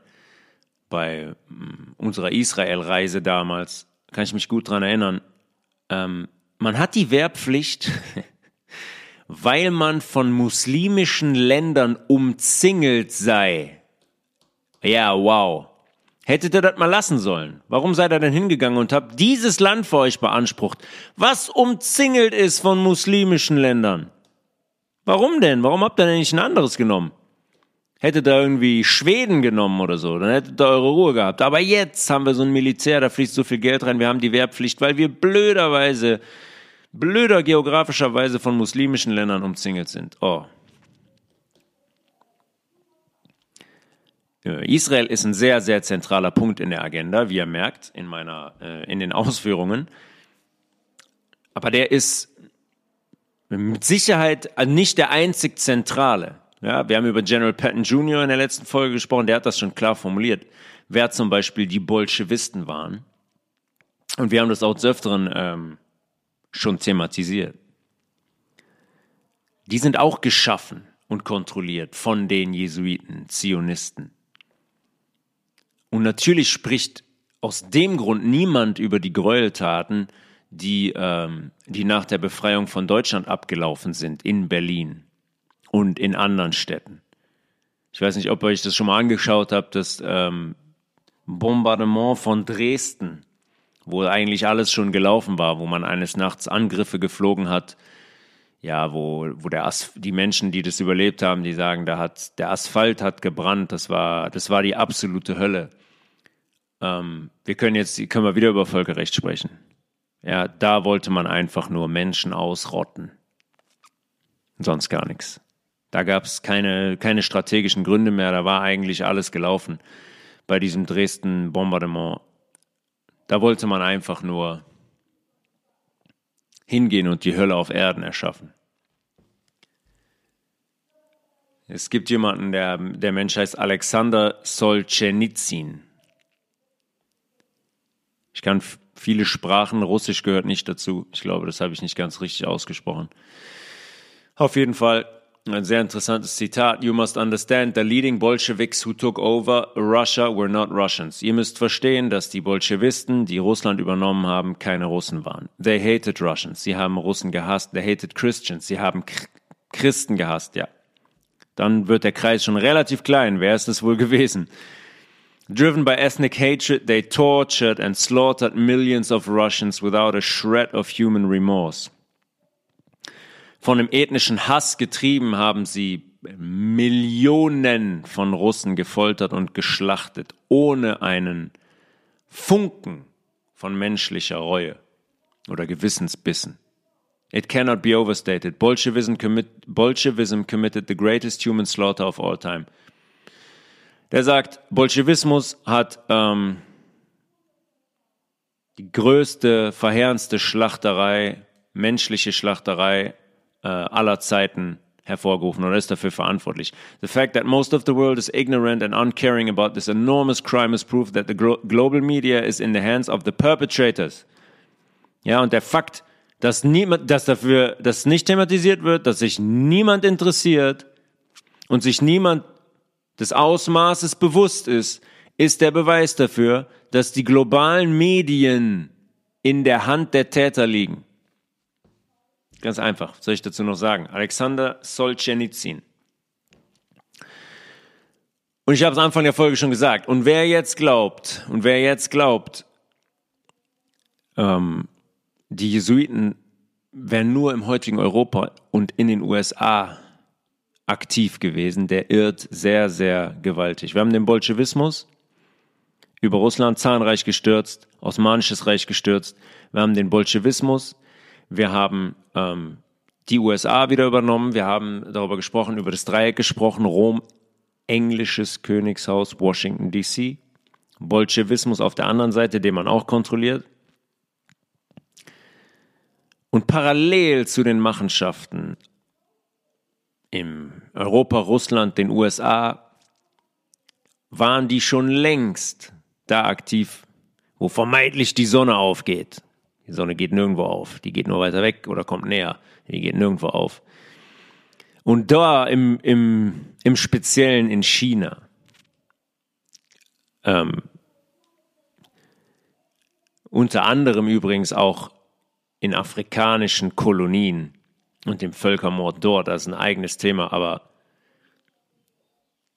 bei mm, unserer Israel-Reise damals, kann ich mich gut dran erinnern, ähm, man hat die Wehrpflicht, weil man von muslimischen Ländern umzingelt sei. Ja, wow. Hättet ihr das mal lassen sollen? Warum seid ihr denn hingegangen und habt dieses Land für euch beansprucht, was umzingelt ist von muslimischen Ländern? Warum denn? Warum habt ihr denn nicht ein anderes genommen? Hättet ihr irgendwie Schweden genommen oder so, dann hättet ihr eure Ruhe gehabt. Aber jetzt haben wir so ein Militär, da fließt so viel Geld rein, wir haben die Wehrpflicht, weil wir blöderweise, blöder geografischerweise von muslimischen Ländern umzingelt sind. Oh. Israel ist ein sehr, sehr zentraler Punkt in der Agenda, wie ihr merkt, in meiner, äh, in den Ausführungen. Aber der ist mit Sicherheit nicht der einzig zentrale. Ja, wir haben über General Patton Jr. in der letzten Folge gesprochen, der hat das schon klar formuliert, wer zum Beispiel die Bolschewisten waren. Und wir haben das auch des Öfteren ähm, schon thematisiert. Die sind auch geschaffen und kontrolliert von den Jesuiten, Zionisten. Und natürlich spricht aus dem Grund niemand über die Gräueltaten, die, ähm, die nach der Befreiung von Deutschland abgelaufen sind in Berlin und in anderen Städten. Ich weiß nicht, ob ihr euch das schon mal angeschaut habt, das ähm, Bombardement von Dresden, wo eigentlich alles schon gelaufen war, wo man eines Nachts Angriffe geflogen hat, ja, wo, wo der As die Menschen, die das überlebt haben, die sagen, da hat der Asphalt hat gebrannt, das war, das war die absolute Hölle. Ähm, wir können jetzt, können wir wieder über Völkerrecht sprechen. Ja, da wollte man einfach nur Menschen ausrotten. Sonst gar nichts. Da gab es keine, keine strategischen Gründe mehr, da war eigentlich alles gelaufen bei diesem Dresden-Bombardement. Da wollte man einfach nur hingehen und die Hölle auf Erden erschaffen. Es gibt jemanden, der, der Mensch heißt Alexander Solzhenitsyn. Ich kann viele Sprachen, Russisch gehört nicht dazu. Ich glaube, das habe ich nicht ganz richtig ausgesprochen. Auf jeden Fall ein sehr interessantes Zitat. You must understand the leading Bolsheviks who took over Russia were not Russians. Ihr müsst verstehen, dass die Bolschewisten, die Russland übernommen haben, keine Russen waren. They hated Russians. Sie haben Russen gehasst. They hated Christians. Sie haben Christen gehasst, ja. Dann wird der Kreis schon relativ klein. Wer ist es wohl gewesen? Driven by ethnic hatred, they tortured and slaughtered millions of Russians without a shred of human remorse. Von dem ethnischen Hass getrieben haben sie Millionen von Russen gefoltert und geschlachtet, ohne einen Funken von menschlicher Reue oder Gewissensbissen. It cannot be overstated. Bolshevism, commit, Bolshevism committed the greatest human slaughter of all time der sagt, Bolschewismus hat ähm, die größte, verheerendste Schlachterei, menschliche Schlachterei äh, aller Zeiten hervorgerufen oder ist dafür verantwortlich. The fact that most of the world is ignorant and uncaring about this enormous crime is proof that the global media is in the hands of the perpetrators. Ja, und der Fakt, dass niemand, dass dafür, dass nicht thematisiert wird, dass sich niemand interessiert und sich niemand des Ausmaßes bewusst ist, ist der Beweis dafür, dass die globalen Medien in der Hand der Täter liegen. Ganz einfach, soll ich dazu noch sagen? Alexander Solzhenitsyn. Und ich habe es Anfang der Folge schon gesagt. Und wer jetzt glaubt, und wer jetzt glaubt, ähm, die Jesuiten wären nur im heutigen Europa und in den USA aktiv gewesen, der irrt sehr, sehr gewaltig. Wir haben den Bolschewismus über Russland Zahnreich gestürzt, Osmanisches Reich gestürzt. Wir haben den Bolschewismus, wir haben ähm, die USA wieder übernommen, wir haben darüber gesprochen, über das Dreieck gesprochen, Rom, englisches Königshaus, Washington DC, Bolschewismus auf der anderen Seite, den man auch kontrolliert. Und parallel zu den Machenschaften im Europa, Russland, den USA, waren die schon längst da aktiv, wo vermeintlich die Sonne aufgeht. Die Sonne geht nirgendwo auf, die geht nur weiter weg oder kommt näher, die geht nirgendwo auf. Und da im, im, im Speziellen in China ähm, unter anderem übrigens auch in afrikanischen Kolonien und dem Völkermord dort, das ist ein eigenes Thema, aber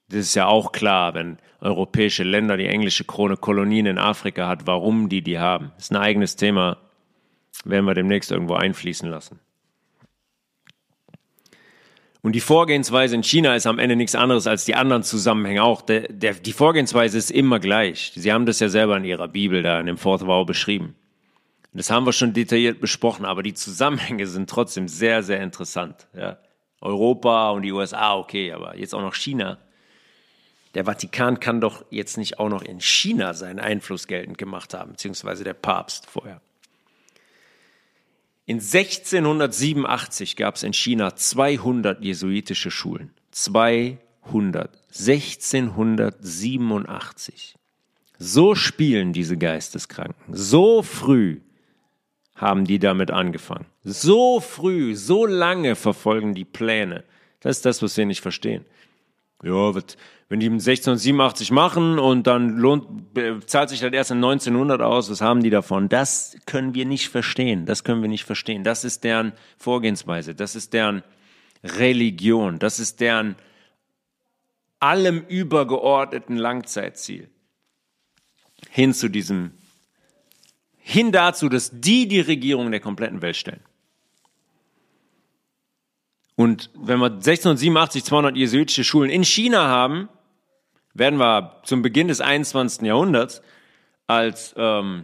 das ist ja auch klar, wenn europäische Länder die englische Krone Kolonien in Afrika hat, warum die die haben. Das ist ein eigenes Thema, werden wir demnächst irgendwo einfließen lassen. Und die Vorgehensweise in China ist am Ende nichts anderes als die anderen Zusammenhänge auch. Der, der, die Vorgehensweise ist immer gleich. Sie haben das ja selber in ihrer Bibel da in dem Fourth Vow beschrieben. Das haben wir schon detailliert besprochen, aber die Zusammenhänge sind trotzdem sehr, sehr interessant. Ja. Europa und die USA, okay, aber jetzt auch noch China. Der Vatikan kann doch jetzt nicht auch noch in China seinen Einfluss geltend gemacht haben, beziehungsweise der Papst vorher. In 1687 gab es in China 200 jesuitische Schulen. 200. 1687. So spielen diese Geisteskranken. So früh haben die damit angefangen. So früh, so lange verfolgen die Pläne. Das ist das, was wir nicht verstehen. Ja, wenn die 1687 machen und dann lohnt, zahlt sich das erst in 1900 aus, was haben die davon? Das können wir nicht verstehen. Das können wir nicht verstehen. Das ist deren Vorgehensweise. Das ist deren Religion. Das ist deren allem übergeordneten Langzeitziel. Hin zu diesem, hin dazu, dass die die Regierung der kompletten Welt stellen. Und wenn wir 1687 200 jesuitische Schulen in China haben, werden wir zum Beginn des 21. Jahrhunderts als ähm,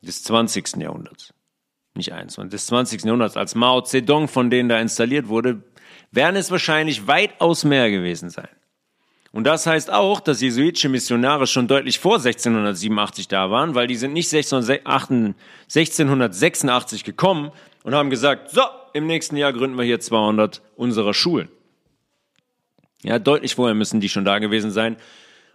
des 20. Jahrhunderts, nicht 21, des 20. Jahrhunderts, als Mao Zedong von denen da installiert wurde, werden es wahrscheinlich weitaus mehr gewesen sein. Und das heißt auch, dass jesuitische Missionare schon deutlich vor 1687 da waren, weil die sind nicht 1686 gekommen und haben gesagt, so, im nächsten Jahr gründen wir hier 200 unserer Schulen. Ja, deutlich vorher müssen die schon da gewesen sein,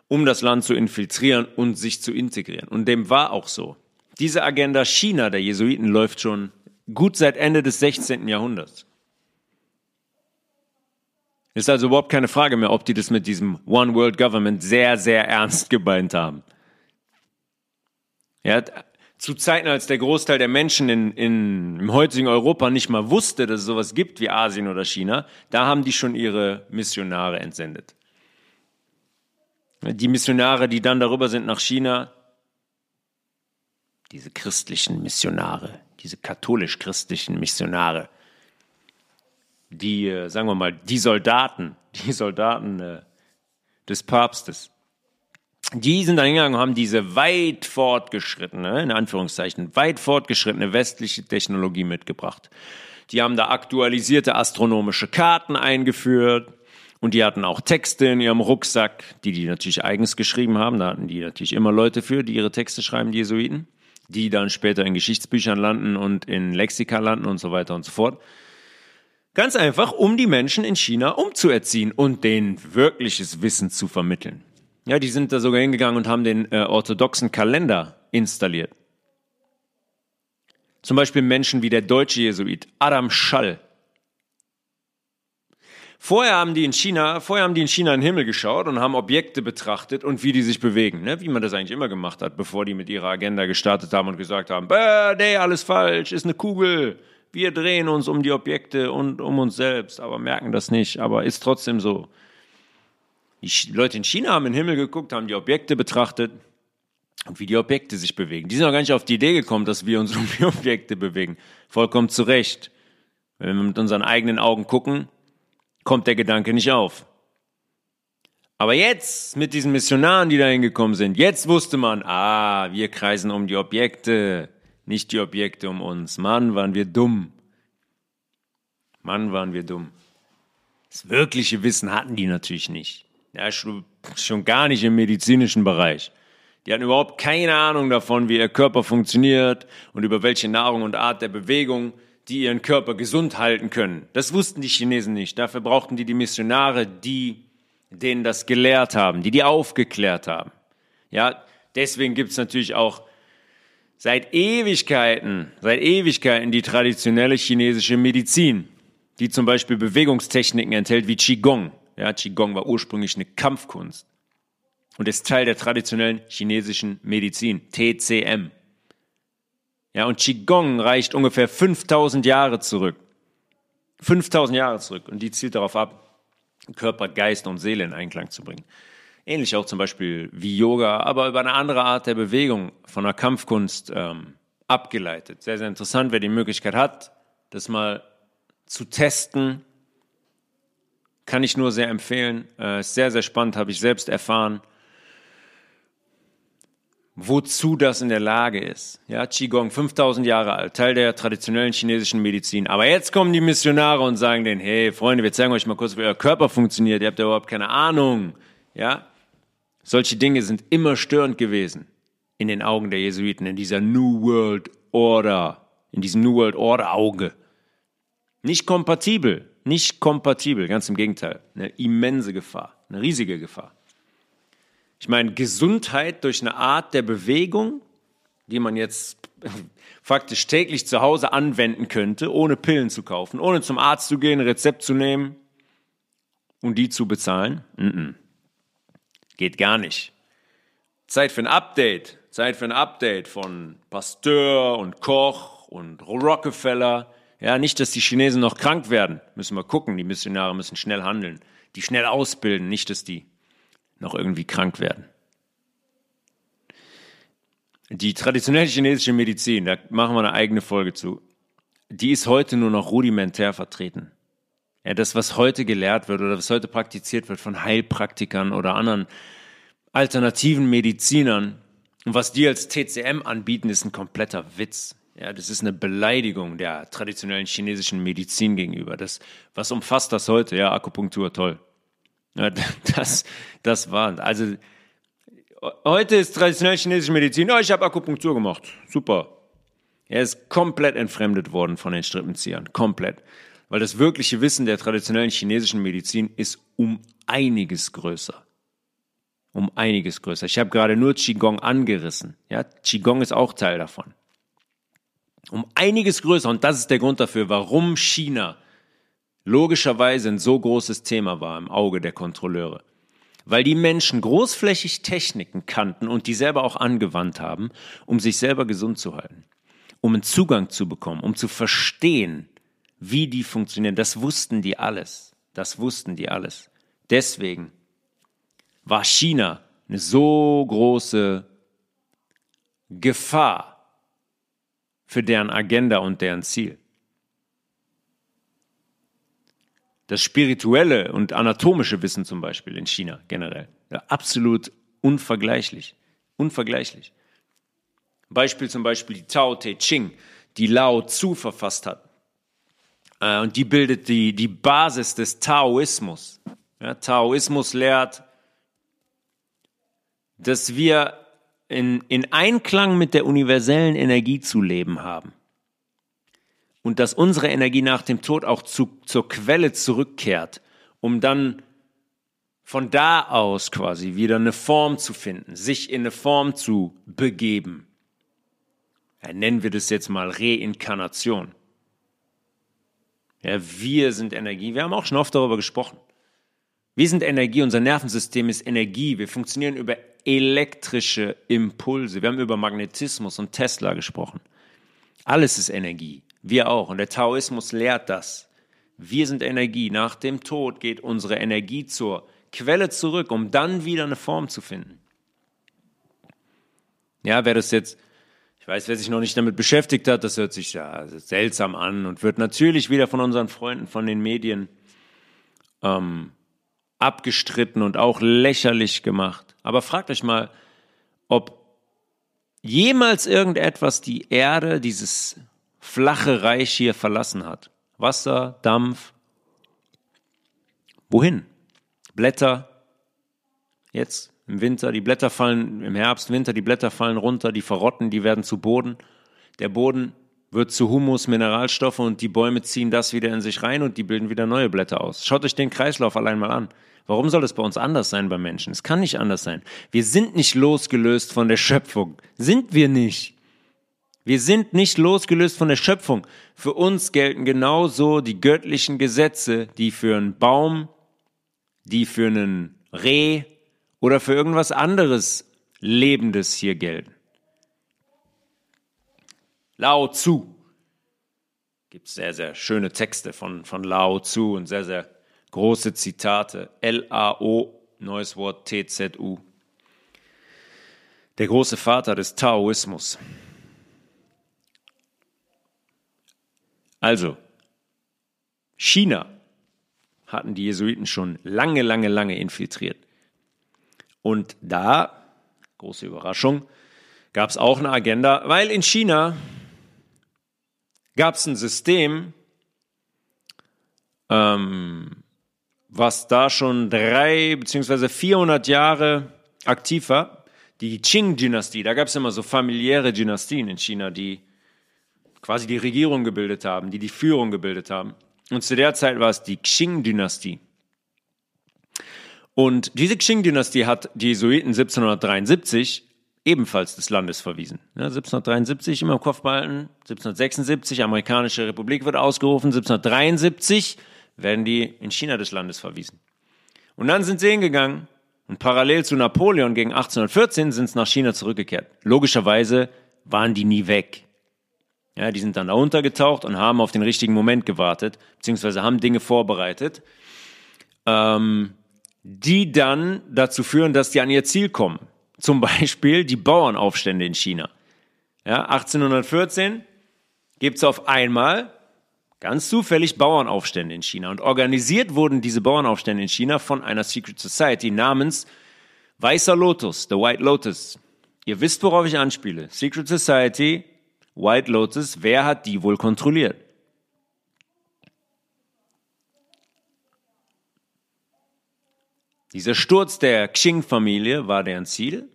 um das Land zu infiltrieren und sich zu integrieren. Und dem war auch so. Diese Agenda China der Jesuiten läuft schon gut seit Ende des 16. Jahrhunderts. Ist also überhaupt keine Frage mehr, ob die das mit diesem One World Government sehr, sehr ernst gemeint haben. Ja, zu Zeiten, als der Großteil der Menschen in, in, im heutigen Europa nicht mal wusste, dass es sowas gibt wie Asien oder China, da haben die schon ihre Missionare entsendet. Die Missionare, die dann darüber sind nach China, diese christlichen Missionare, diese katholisch-christlichen Missionare, die, äh, sagen wir mal, die Soldaten, die Soldaten äh, des Papstes, die sind dann hingegangen und haben diese weit fortgeschrittene, in Anführungszeichen, weit fortgeschrittene westliche Technologie mitgebracht. Die haben da aktualisierte astronomische Karten eingeführt und die hatten auch Texte in ihrem Rucksack, die die natürlich eigens geschrieben haben. Da hatten die natürlich immer Leute für, die ihre Texte schreiben, die Jesuiten, die dann später in Geschichtsbüchern landen und in Lexika landen und so weiter und so fort. Ganz einfach, um die Menschen in China umzuerziehen und denen wirkliches Wissen zu vermitteln. Ja, die sind da sogar hingegangen und haben den äh, orthodoxen Kalender installiert. Zum Beispiel Menschen wie der deutsche Jesuit Adam Schall. Vorher haben die in China, vorher haben die in China in den Himmel geschaut und haben Objekte betrachtet und wie die sich bewegen, ne? wie man das eigentlich immer gemacht hat, bevor die mit ihrer Agenda gestartet haben und gesagt haben, nee, alles falsch, ist eine Kugel. Wir drehen uns um die Objekte und um uns selbst, aber merken das nicht, aber ist trotzdem so. Die Leute in China haben in den Himmel geguckt, haben die Objekte betrachtet und wie die Objekte sich bewegen. Die sind auch gar nicht auf die Idee gekommen, dass wir uns um die Objekte bewegen. Vollkommen zu Recht. Wenn wir mit unseren eigenen Augen gucken, kommt der Gedanke nicht auf. Aber jetzt, mit diesen Missionaren, die da hingekommen sind, jetzt wusste man, ah, wir kreisen um die Objekte, nicht die Objekte um uns. Mann, waren wir dumm. Mann, waren wir dumm. Das wirkliche Wissen hatten die natürlich nicht. Ja, schon, schon gar nicht im medizinischen Bereich. Die hatten überhaupt keine Ahnung davon, wie ihr Körper funktioniert und über welche Nahrung und Art der Bewegung die ihren Körper gesund halten können. Das wussten die Chinesen nicht. Dafür brauchten die die Missionare, die denen das gelehrt haben, die die aufgeklärt haben. Ja, deswegen gibt's natürlich auch seit Ewigkeiten, seit Ewigkeiten die traditionelle chinesische Medizin, die zum Beispiel Bewegungstechniken enthält wie Qigong. Ja, Qigong war ursprünglich eine Kampfkunst. und ist Teil der traditionellen chinesischen Medizin, TCM. Ja, und Qigong reicht ungefähr 5000 Jahre zurück. 5000 Jahre zurück. Und die zielt darauf ab, Körper, Geist und Seele in Einklang zu bringen. Ähnlich auch zum Beispiel wie Yoga, aber über eine andere Art der Bewegung von der Kampfkunst ähm, abgeleitet. Sehr, sehr interessant, wer die Möglichkeit hat, das mal zu testen, kann ich nur sehr empfehlen. Äh, ist sehr, sehr spannend, habe ich selbst erfahren wozu das in der Lage ist. Ja, Qigong, 5000 Jahre alt, Teil der traditionellen chinesischen Medizin. Aber jetzt kommen die Missionare und sagen denen, hey Freunde, wir zeigen euch mal kurz, wie euer Körper funktioniert. Ihr habt ja überhaupt keine Ahnung. Ja, solche Dinge sind immer störend gewesen in den Augen der Jesuiten, in dieser New World Order, in diesem New World Order Auge. Nicht kompatibel, nicht kompatibel, ganz im Gegenteil. Eine immense Gefahr, eine riesige Gefahr. Ich meine, Gesundheit durch eine Art der Bewegung, die man jetzt faktisch täglich zu Hause anwenden könnte, ohne Pillen zu kaufen, ohne zum Arzt zu gehen, Rezept zu nehmen und die zu bezahlen. Mm -mm. Geht gar nicht. Zeit für ein Update. Zeit für ein Update von Pasteur und Koch und Rockefeller. Ja, nicht, dass die Chinesen noch krank werden. Müssen wir gucken. Die Missionare müssen schnell handeln. Die schnell ausbilden. Nicht, dass die noch irgendwie krank werden. Die traditionelle chinesische Medizin, da machen wir eine eigene Folge zu, die ist heute nur noch rudimentär vertreten. Ja, das, was heute gelehrt wird oder was heute praktiziert wird von Heilpraktikern oder anderen alternativen Medizinern und was die als TCM anbieten, ist ein kompletter Witz. Ja, das ist eine Beleidigung der traditionellen chinesischen Medizin gegenüber. Das, was umfasst das heute? Ja, Akupunktur, toll. Das, das war, also heute ist traditionell chinesische Medizin, oh, ich habe Akupunktur gemacht, super. Er ist komplett entfremdet worden von den Strippenziehern, komplett. Weil das wirkliche Wissen der traditionellen chinesischen Medizin ist um einiges größer. Um einiges größer. Ich habe gerade nur Qigong angerissen. Ja, Qigong ist auch Teil davon. Um einiges größer. Und das ist der Grund dafür, warum China logischerweise ein so großes Thema war im Auge der Kontrolleure. Weil die Menschen großflächig Techniken kannten und die selber auch angewandt haben, um sich selber gesund zu halten, um einen Zugang zu bekommen, um zu verstehen, wie die funktionieren. Das wussten die alles. Das wussten die alles. Deswegen war China eine so große Gefahr für deren Agenda und deren Ziel. das spirituelle und anatomische Wissen zum Beispiel in China generell. Ja, absolut unvergleichlich. Unvergleichlich. Beispiel zum Beispiel die Tao Te Ching, die Lao Tzu verfasst hat. Äh, und die bildet die, die Basis des Taoismus. Ja, Taoismus lehrt, dass wir in, in Einklang mit der universellen Energie zu leben haben und dass unsere Energie nach dem Tod auch zu, zur Quelle zurückkehrt, um dann von da aus quasi wieder eine Form zu finden, sich in eine Form zu begeben. Ja, nennen wir das jetzt mal Reinkarnation. Ja, wir sind Energie. Wir haben auch schon oft darüber gesprochen. Wir sind Energie, unser Nervensystem ist Energie. Wir funktionieren über elektrische Impulse. Wir haben über Magnetismus und Tesla gesprochen. Alles ist Energie. Wir auch. Und der Taoismus lehrt das. Wir sind Energie. Nach dem Tod geht unsere Energie zur Quelle zurück, um dann wieder eine Form zu finden. Ja, wer das jetzt, ich weiß, wer sich noch nicht damit beschäftigt hat, das hört sich ja seltsam an und wird natürlich wieder von unseren Freunden von den Medien ähm, abgestritten und auch lächerlich gemacht. Aber fragt euch mal, ob jemals irgendetwas die Erde, dieses flache Reich hier verlassen hat. Wasser, Dampf. Wohin? Blätter. Jetzt im Winter, die Blätter fallen, im Herbst, Winter, die Blätter fallen runter, die verrotten, die werden zu Boden. Der Boden wird zu Humus, Mineralstoffe und die Bäume ziehen das wieder in sich rein und die bilden wieder neue Blätter aus. Schaut euch den Kreislauf allein mal an. Warum soll das bei uns anders sein bei Menschen? Es kann nicht anders sein. Wir sind nicht losgelöst von der Schöpfung. Sind wir nicht. Wir sind nicht losgelöst von der Schöpfung. Für uns gelten genauso die göttlichen Gesetze, die für einen Baum, die für einen Reh oder für irgendwas anderes Lebendes hier gelten. Lao Tzu. Gibt sehr, sehr schöne Texte von, von Lao Tzu und sehr, sehr große Zitate. L-A-O, neues Wort T-Z-U. Der große Vater des Taoismus. Also, China hatten die Jesuiten schon lange, lange, lange infiltriert. Und da, große Überraschung, gab es auch eine Agenda, weil in China gab es ein System, ähm, was da schon drei beziehungsweise 400 Jahre aktiv war. Die Qing-Dynastie, da gab es immer so familiäre Dynastien in China, die quasi die Regierung gebildet haben, die die Führung gebildet haben. Und zu der Zeit war es die Qing-Dynastie. Und diese Qing-Dynastie hat die Jesuiten 1773 ebenfalls des Landes verwiesen. Ja, 1773 immer im Kopf behalten, 1776 amerikanische Republik wird ausgerufen, 1773 werden die in China des Landes verwiesen. Und dann sind sie hingegangen und parallel zu Napoleon gegen 1814 sind sie nach China zurückgekehrt. Logischerweise waren die nie weg. Ja, die sind dann da untergetaucht und haben auf den richtigen Moment gewartet, beziehungsweise haben Dinge vorbereitet, ähm, die dann dazu führen, dass die an ihr Ziel kommen. Zum Beispiel die Bauernaufstände in China. Ja, 1814 gibt es auf einmal ganz zufällig Bauernaufstände in China. Und organisiert wurden diese Bauernaufstände in China von einer Secret Society namens Weißer Lotus, The White Lotus. Ihr wisst, worauf ich anspiele. Secret Society, White Lotus, wer hat die wohl kontrolliert? Dieser Sturz der Qing-Familie war deren Ziel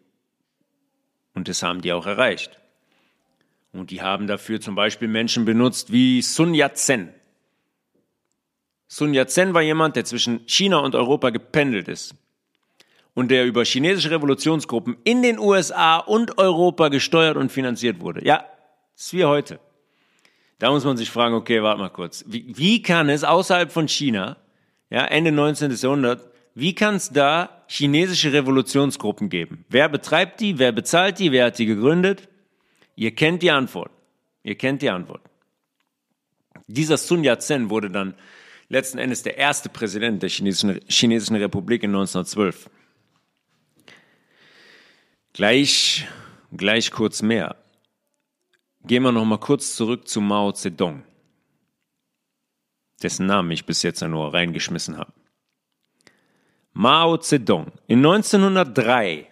und das haben die auch erreicht. Und die haben dafür zum Beispiel Menschen benutzt wie Sun Yat-sen. Sun Yat-sen war jemand, der zwischen China und Europa gependelt ist und der über chinesische Revolutionsgruppen in den USA und Europa gesteuert und finanziert wurde. Ja, das ist wie heute. Da muss man sich fragen, okay, warte mal kurz. Wie, wie kann es außerhalb von China, ja, Ende 19. Jahrhundert, wie kann es da chinesische Revolutionsgruppen geben? Wer betreibt die? Wer bezahlt die? Wer hat die gegründet? Ihr kennt die Antwort. Ihr kennt die Antwort. Dieser Sun Yat-sen wurde dann letzten Endes der erste Präsident der chinesischen, chinesischen Republik in 1912. Gleich, gleich kurz mehr. Gehen wir noch mal kurz zurück zu Mao Zedong, dessen Namen ich bis jetzt nur reingeschmissen habe. Mao Zedong. In 1903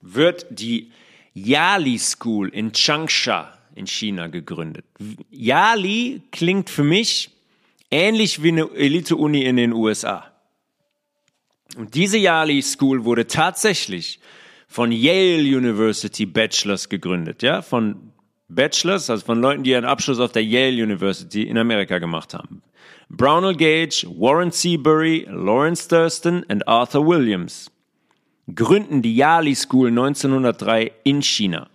wird die Yali School in Changsha in China gegründet. Yali klingt für mich ähnlich wie eine Elite-Uni in den USA. Und diese Yali School wurde tatsächlich von Yale University Bachelors gegründet, ja, von Bachelors, also von Leuten, die einen Abschluss auf der Yale University in Amerika gemacht haben. Brownell Gage, Warren Seabury, Lawrence Thurston und Arthur Williams gründen die Yali School 1903 in China.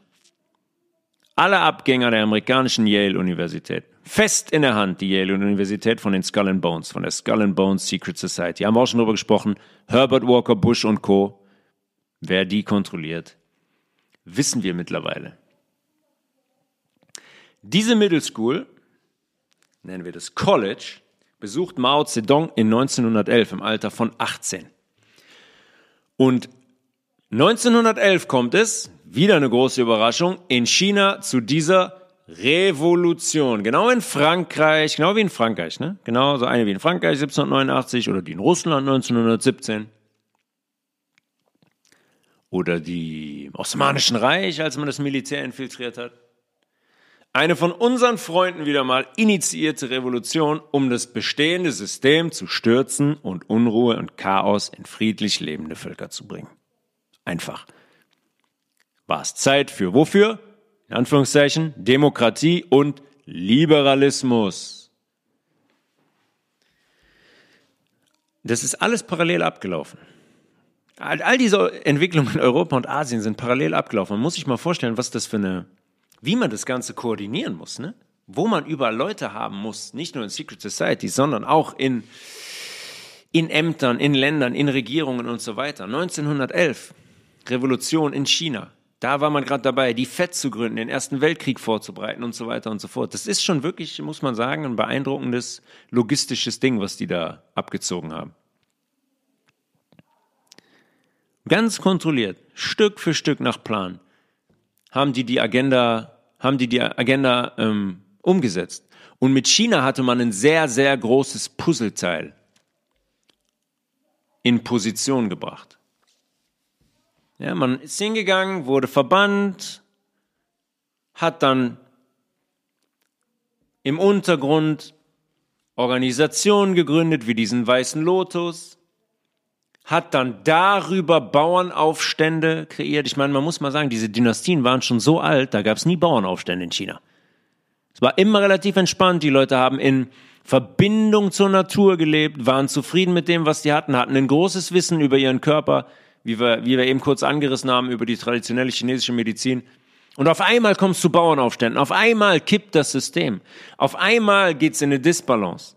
Alle Abgänger der amerikanischen Yale Universität. Fest in der Hand die Yale Universität von den Skull and Bones, von der Skull and Bones Secret Society. Haben wir auch schon drüber gesprochen. Herbert Walker Bush und Co. Wer die kontrolliert, wissen wir mittlerweile. Diese Middle School, nennen wir das College, besucht Mao Zedong in 1911 im Alter von 18. Und 1911 kommt es, wieder eine große Überraschung, in China zu dieser Revolution. Genau in Frankreich, genau wie in Frankreich, ne? Genau so eine wie in Frankreich 1789 oder die in Russland 1917. Oder die im Osmanischen Reich, als man das Militär infiltriert hat. Eine von unseren Freunden wieder mal initiierte Revolution, um das bestehende System zu stürzen und Unruhe und Chaos in friedlich lebende Völker zu bringen. Einfach. War es Zeit für wofür? In Anführungszeichen Demokratie und Liberalismus. Das ist alles parallel abgelaufen. All diese Entwicklungen in Europa und Asien sind parallel abgelaufen. Man muss sich mal vorstellen, was das für eine wie man das Ganze koordinieren muss, ne? wo man überall Leute haben muss, nicht nur in Secret Society, sondern auch in, in Ämtern, in Ländern, in Regierungen und so weiter. 1911, Revolution in China. Da war man gerade dabei, die FED zu gründen, den Ersten Weltkrieg vorzubereiten und so weiter und so fort. Das ist schon wirklich, muss man sagen, ein beeindruckendes logistisches Ding, was die da abgezogen haben. Ganz kontrolliert, Stück für Stück nach Plan, haben die die Agenda, haben die die Agenda ähm, umgesetzt. Und mit China hatte man ein sehr, sehr großes Puzzleteil in Position gebracht. Ja, man ist hingegangen, wurde verbannt, hat dann im Untergrund Organisationen gegründet, wie diesen Weißen Lotus, hat dann darüber Bauernaufstände kreiert. Ich meine, man muss mal sagen, diese Dynastien waren schon so alt, da gab es nie Bauernaufstände in China. Es war immer relativ entspannt, die Leute haben in Verbindung zur Natur gelebt, waren zufrieden mit dem, was sie hatten, hatten ein großes Wissen über ihren Körper, wie wir, wie wir eben kurz angerissen haben, über die traditionelle chinesische Medizin. Und auf einmal kommst du zu Bauernaufständen. Auf einmal kippt das System. Auf einmal geht's in eine Disbalance.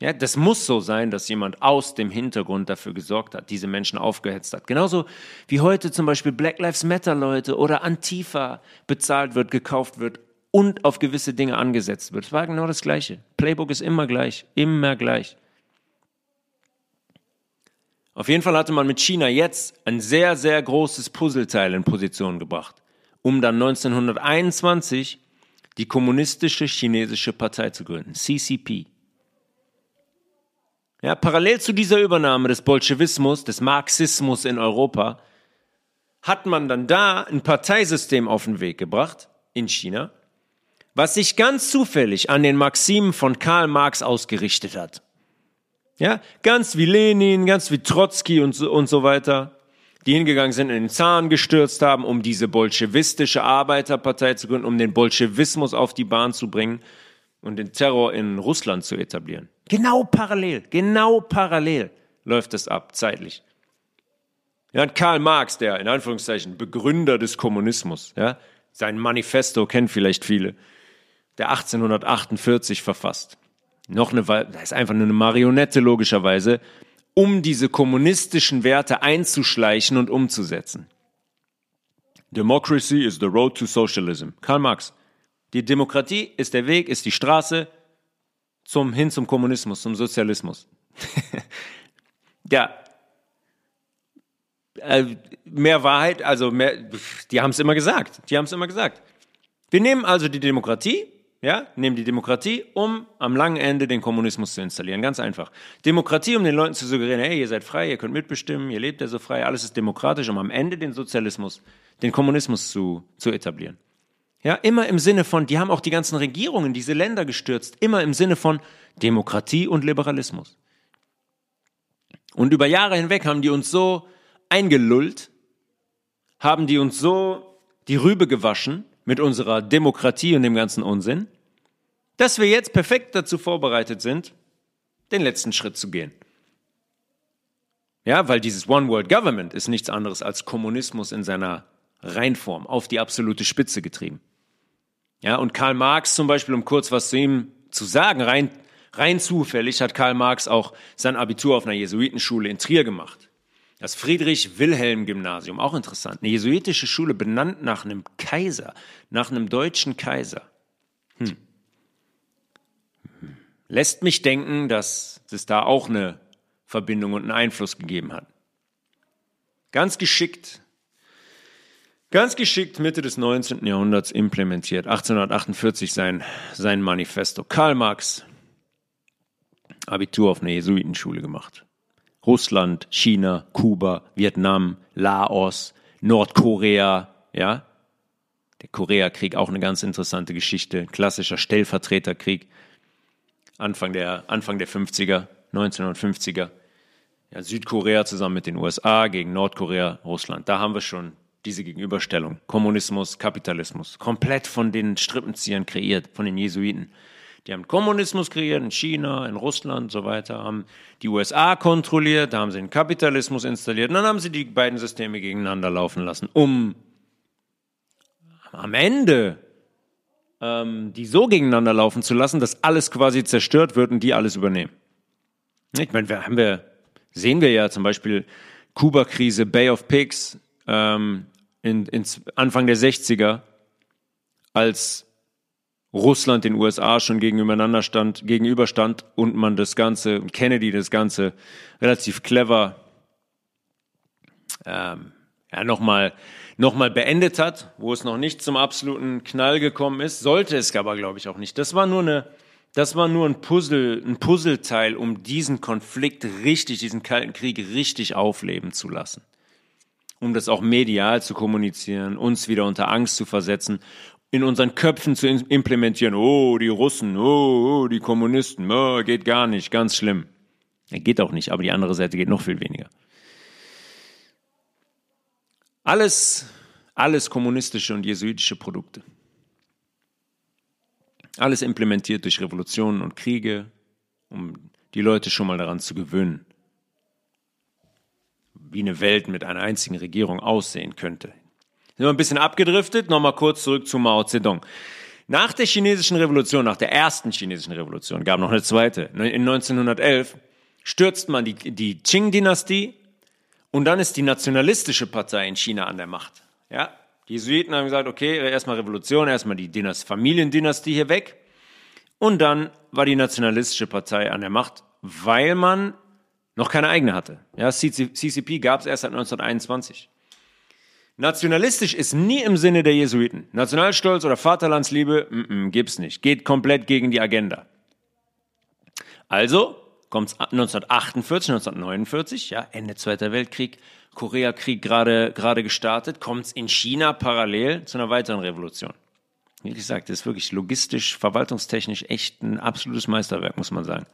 Ja, das muss so sein, dass jemand aus dem Hintergrund dafür gesorgt hat, diese Menschen aufgehetzt hat. Genauso wie heute zum Beispiel Black Lives Matter Leute oder Antifa bezahlt wird, gekauft wird, und auf gewisse Dinge angesetzt wird. Es war genau das Gleiche. Playbook ist immer gleich, immer gleich. Auf jeden Fall hatte man mit China jetzt ein sehr, sehr großes Puzzleteil in Position gebracht, um dann 1921 die kommunistische chinesische Partei zu gründen, CCP. Ja, parallel zu dieser Übernahme des Bolschewismus, des Marxismus in Europa, hat man dann da ein Parteisystem auf den Weg gebracht in China, was sich ganz zufällig an den Maximen von Karl Marx ausgerichtet hat. Ja, ganz wie Lenin, ganz wie Trotzki und so, und so weiter, die hingegangen sind, in den Zahn gestürzt haben, um diese bolschewistische Arbeiterpartei zu gründen, um den Bolschewismus auf die Bahn zu bringen und den Terror in Russland zu etablieren. Genau parallel, genau parallel läuft es ab, zeitlich. Ja, und Karl Marx, der in Anführungszeichen Begründer des Kommunismus, ja, sein Manifesto kennen vielleicht viele, der 1848 verfasst. Noch eine, das ist einfach nur eine Marionette logischerweise, um diese kommunistischen Werte einzuschleichen und umzusetzen. Democracy is the road to socialism. Karl Marx. Die Demokratie ist der Weg, ist die Straße zum, hin zum Kommunismus, zum Sozialismus. ja. Äh, mehr Wahrheit, also mehr, die haben es immer gesagt. Die haben es immer gesagt. Wir nehmen also die Demokratie, ja, nehmen die Demokratie, um am langen Ende den Kommunismus zu installieren. Ganz einfach. Demokratie, um den Leuten zu suggerieren, hey, ihr seid frei, ihr könnt mitbestimmen, ihr lebt ja so frei, alles ist demokratisch, um am Ende den Sozialismus, den Kommunismus zu, zu etablieren. Ja, immer im Sinne von, die haben auch die ganzen Regierungen, diese Länder gestürzt, immer im Sinne von Demokratie und Liberalismus. Und über Jahre hinweg haben die uns so eingelullt, haben die uns so die Rübe gewaschen, mit unserer Demokratie und dem ganzen Unsinn, dass wir jetzt perfekt dazu vorbereitet sind, den letzten Schritt zu gehen. Ja, weil dieses One World Government ist nichts anderes als Kommunismus in seiner Reinform auf die absolute Spitze getrieben. Ja, und Karl Marx zum Beispiel, um kurz was zu ihm zu sagen, rein, rein zufällig hat Karl Marx auch sein Abitur auf einer Jesuitenschule in Trier gemacht. Das Friedrich-Wilhelm-Gymnasium, auch interessant. Eine jesuitische Schule benannt nach einem Kaiser, nach einem deutschen Kaiser. Hm. Lässt mich denken, dass es da auch eine Verbindung und einen Einfluss gegeben hat. Ganz geschickt, ganz geschickt Mitte des 19. Jahrhunderts implementiert. 1848 sein, sein Manifesto. Karl Marx, Abitur auf einer Jesuitenschule gemacht. Russland, China, Kuba, Vietnam, Laos, Nordkorea, ja. Der Koreakrieg auch eine ganz interessante Geschichte, klassischer Stellvertreterkrieg, Anfang der, Anfang der 50er, 1950er. Ja, Südkorea zusammen mit den USA gegen Nordkorea, Russland. Da haben wir schon diese Gegenüberstellung. Kommunismus, Kapitalismus. Komplett von den Strippenziehern kreiert, von den Jesuiten. Die haben Kommunismus kreiert in China, in Russland und so weiter, haben die USA kontrolliert, da haben sie den Kapitalismus installiert und dann haben sie die beiden Systeme gegeneinander laufen lassen, um am Ende ähm, die so gegeneinander laufen zu lassen, dass alles quasi zerstört wird und die alles übernehmen. Ich meine, wir haben wir, sehen wir ja zum Beispiel Kuba-Krise, Bay of Pigs, ähm, in, in Anfang der 60er, als Russland den USA schon gegenübereinander stand, gegenüberstand und man das Ganze, Kennedy das Ganze relativ clever ähm, ja, nochmal noch mal beendet hat, wo es noch nicht zum absoluten Knall gekommen ist, sollte es aber, glaube ich, auch nicht. Das war nur eine, das war nur ein Puzzle, ein Puzzleteil, um diesen Konflikt richtig, diesen Kalten Krieg richtig aufleben zu lassen. Um das auch medial zu kommunizieren, uns wieder unter Angst zu versetzen in unseren Köpfen zu implementieren. Oh, die Russen, oh, oh die Kommunisten, oh, geht gar nicht, ganz schlimm. Geht auch nicht, aber die andere Seite geht noch viel weniger. Alles, alles kommunistische und jesuitische Produkte. Alles implementiert durch Revolutionen und Kriege, um die Leute schon mal daran zu gewöhnen, wie eine Welt mit einer einzigen Regierung aussehen könnte sind wir ein bisschen abgedriftet. Nochmal kurz zurück zu Mao Zedong. Nach der chinesischen Revolution, nach der ersten chinesischen Revolution, gab noch eine zweite, in 1911, stürzt man die, die Qing-Dynastie und dann ist die nationalistische Partei in China an der Macht. Ja, die Jesuiten haben gesagt, okay, erstmal Revolution, erstmal die Dynast Familiendynastie hier weg. Und dann war die nationalistische Partei an der Macht, weil man noch keine eigene hatte. Ja, CCP gab es erst seit 1921. Nationalistisch ist nie im Sinne der Jesuiten. Nationalstolz oder Vaterlandsliebe mm -mm, gibt's nicht. Geht komplett gegen die Agenda. Also kommt 1948, 1949, ja, Ende Zweiter Weltkrieg, Koreakrieg gerade gestartet, kommt's in China parallel zu einer weiteren Revolution. Wie gesagt, das ist wirklich logistisch, verwaltungstechnisch echt ein absolutes Meisterwerk, muss man sagen.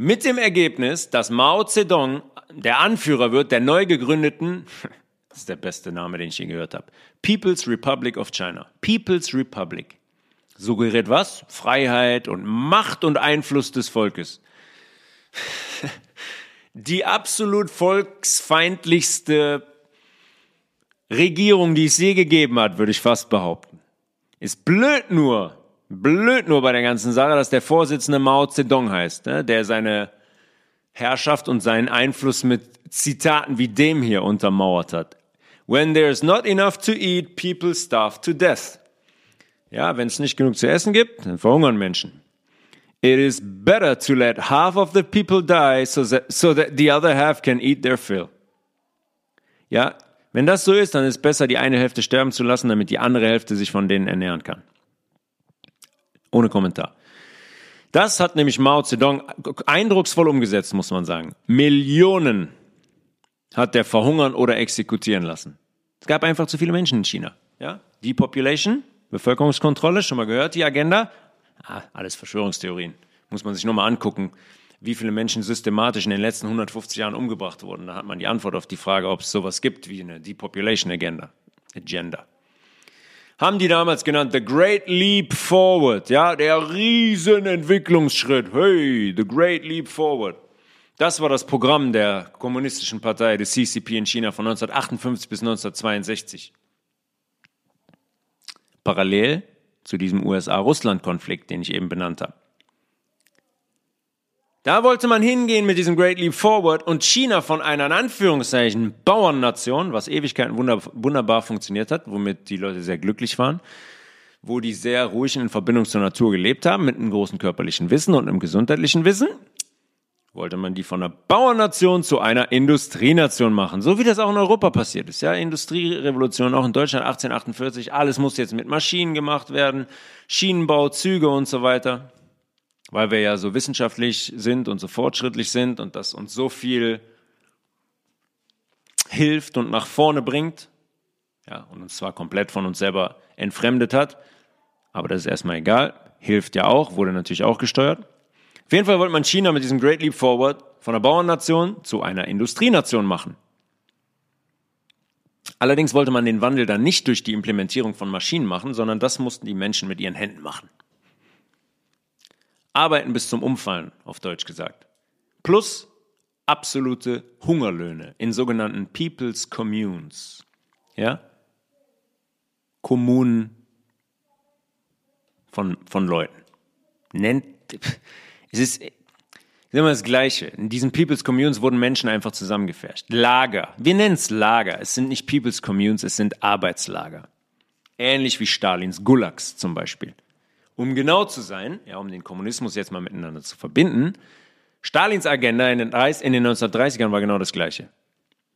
Mit dem Ergebnis, dass Mao Zedong der Anführer wird der neu gegründeten das ist der beste Name, den ich je gehört habe. People's Republic of China. People's Republic. Suggeriert was? Freiheit und Macht und Einfluss des Volkes. Die absolut volksfeindlichste Regierung, die es je gegeben hat, würde ich fast behaupten. Ist blöd nur, blöd nur bei der ganzen Sache, dass der Vorsitzende Mao Zedong heißt, ne? der seine Herrschaft und seinen Einfluss mit Zitaten wie dem hier untermauert hat. When there's not enough to eat, people starve to death. Ja, wenn es nicht genug zu essen gibt, dann verhungern Menschen. It is better to let half of the people die so that, so that the other half can eat their fill. Ja, wenn das so ist, dann ist es besser, die eine Hälfte sterben zu lassen, damit die andere Hälfte sich von denen ernähren kann. Ohne Kommentar. Das hat nämlich Mao Zedong eindrucksvoll umgesetzt, muss man sagen. Millionen hat der verhungern oder exekutieren lassen. Es gab einfach zu viele Menschen in China. Ja? Depopulation, Bevölkerungskontrolle, schon mal gehört, die Agenda? Ah, alles Verschwörungstheorien. Muss man sich nur mal angucken, wie viele Menschen systematisch in den letzten 150 Jahren umgebracht wurden. Da hat man die Antwort auf die Frage, ob es sowas gibt wie eine Depopulation Agenda. Agenda. Haben die damals genannt, the Great Leap Forward, ja, der Riesenentwicklungsschritt. Hey, the Great Leap Forward. Das war das Programm der Kommunistischen Partei des CCP in China von 1958 bis 1962. Parallel zu diesem USA-Russland-Konflikt, den ich eben benannt habe. Da wollte man hingehen mit diesem Great Leap Forward und China von einer in Anführungszeichen Bauernnation, was Ewigkeiten wunderbar funktioniert hat, womit die Leute sehr glücklich waren, wo die sehr ruhig in Verbindung zur Natur gelebt haben, mit einem großen körperlichen Wissen und einem gesundheitlichen Wissen, wollte man die von einer Bauernation zu einer Industrienation machen. So wie das auch in Europa passiert ist. Ja, Industrierevolution auch in Deutschland 1848. Alles muss jetzt mit Maschinen gemacht werden. Schienenbau, Züge und so weiter. Weil wir ja so wissenschaftlich sind und so fortschrittlich sind und das uns so viel hilft und nach vorne bringt. Ja, und uns zwar komplett von uns selber entfremdet hat. Aber das ist erstmal egal. Hilft ja auch, wurde natürlich auch gesteuert. Auf jeden Fall wollte man China mit diesem Great Leap Forward von einer Bauernnation zu einer Industrienation machen. Allerdings wollte man den Wandel dann nicht durch die Implementierung von Maschinen machen, sondern das mussten die Menschen mit ihren Händen machen. Arbeiten bis zum Umfallen, auf Deutsch gesagt. Plus absolute Hungerlöhne in sogenannten People's Communes. Ja? Kommunen von, von Leuten. Nennt, es ist, immer das Gleiche. In diesen People's Communes wurden Menschen einfach zusammengefärscht. Lager. Wir nennen es Lager. Es sind nicht People's Communes, es sind Arbeitslager. Ähnlich wie Stalins Gulags zum Beispiel. Um genau zu sein, ja, um den Kommunismus jetzt mal miteinander zu verbinden, Stalins Agenda in den, 30, in den 1930ern war genau das Gleiche.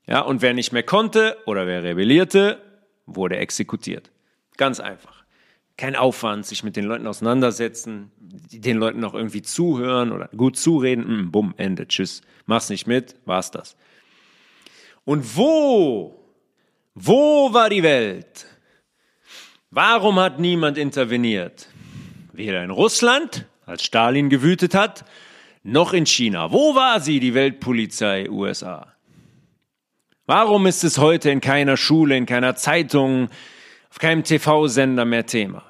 Ja, und wer nicht mehr konnte oder wer rebellierte, wurde exekutiert. Ganz einfach. Kein Aufwand, sich mit den Leuten auseinandersetzen, den Leuten noch irgendwie zuhören oder gut zureden. Mm, bumm, Ende, tschüss. Mach's nicht mit, war's das. Und wo, wo war die Welt? Warum hat niemand interveniert? Weder in Russland, als Stalin gewütet hat, noch in China. Wo war sie, die Weltpolizei USA? Warum ist es heute in keiner Schule, in keiner Zeitung, auf keinem TV-Sender mehr Thema?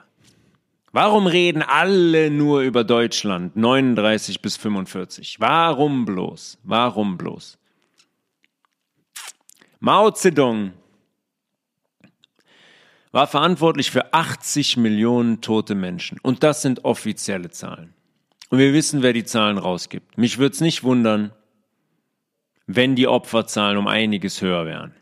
Warum reden alle nur über Deutschland 39 bis 45? Warum bloß? Warum bloß? Mao Zedong war verantwortlich für 80 Millionen tote Menschen. Und das sind offizielle Zahlen. Und wir wissen, wer die Zahlen rausgibt. Mich würde es nicht wundern, wenn die Opferzahlen um einiges höher wären.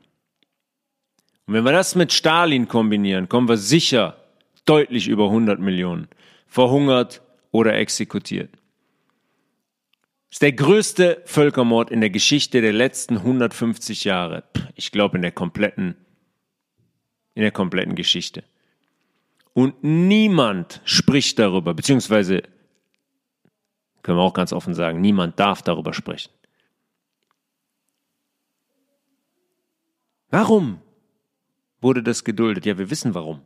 Und wenn wir das mit Stalin kombinieren, kommen wir sicher deutlich über 100 Millionen verhungert oder exekutiert. Das ist der größte Völkermord in der Geschichte der letzten 150 Jahre. Ich glaube in der kompletten, in der kompletten Geschichte. Und niemand spricht darüber, beziehungsweise können wir auch ganz offen sagen, niemand darf darüber sprechen. Warum wurde das geduldet? Ja, wir wissen warum.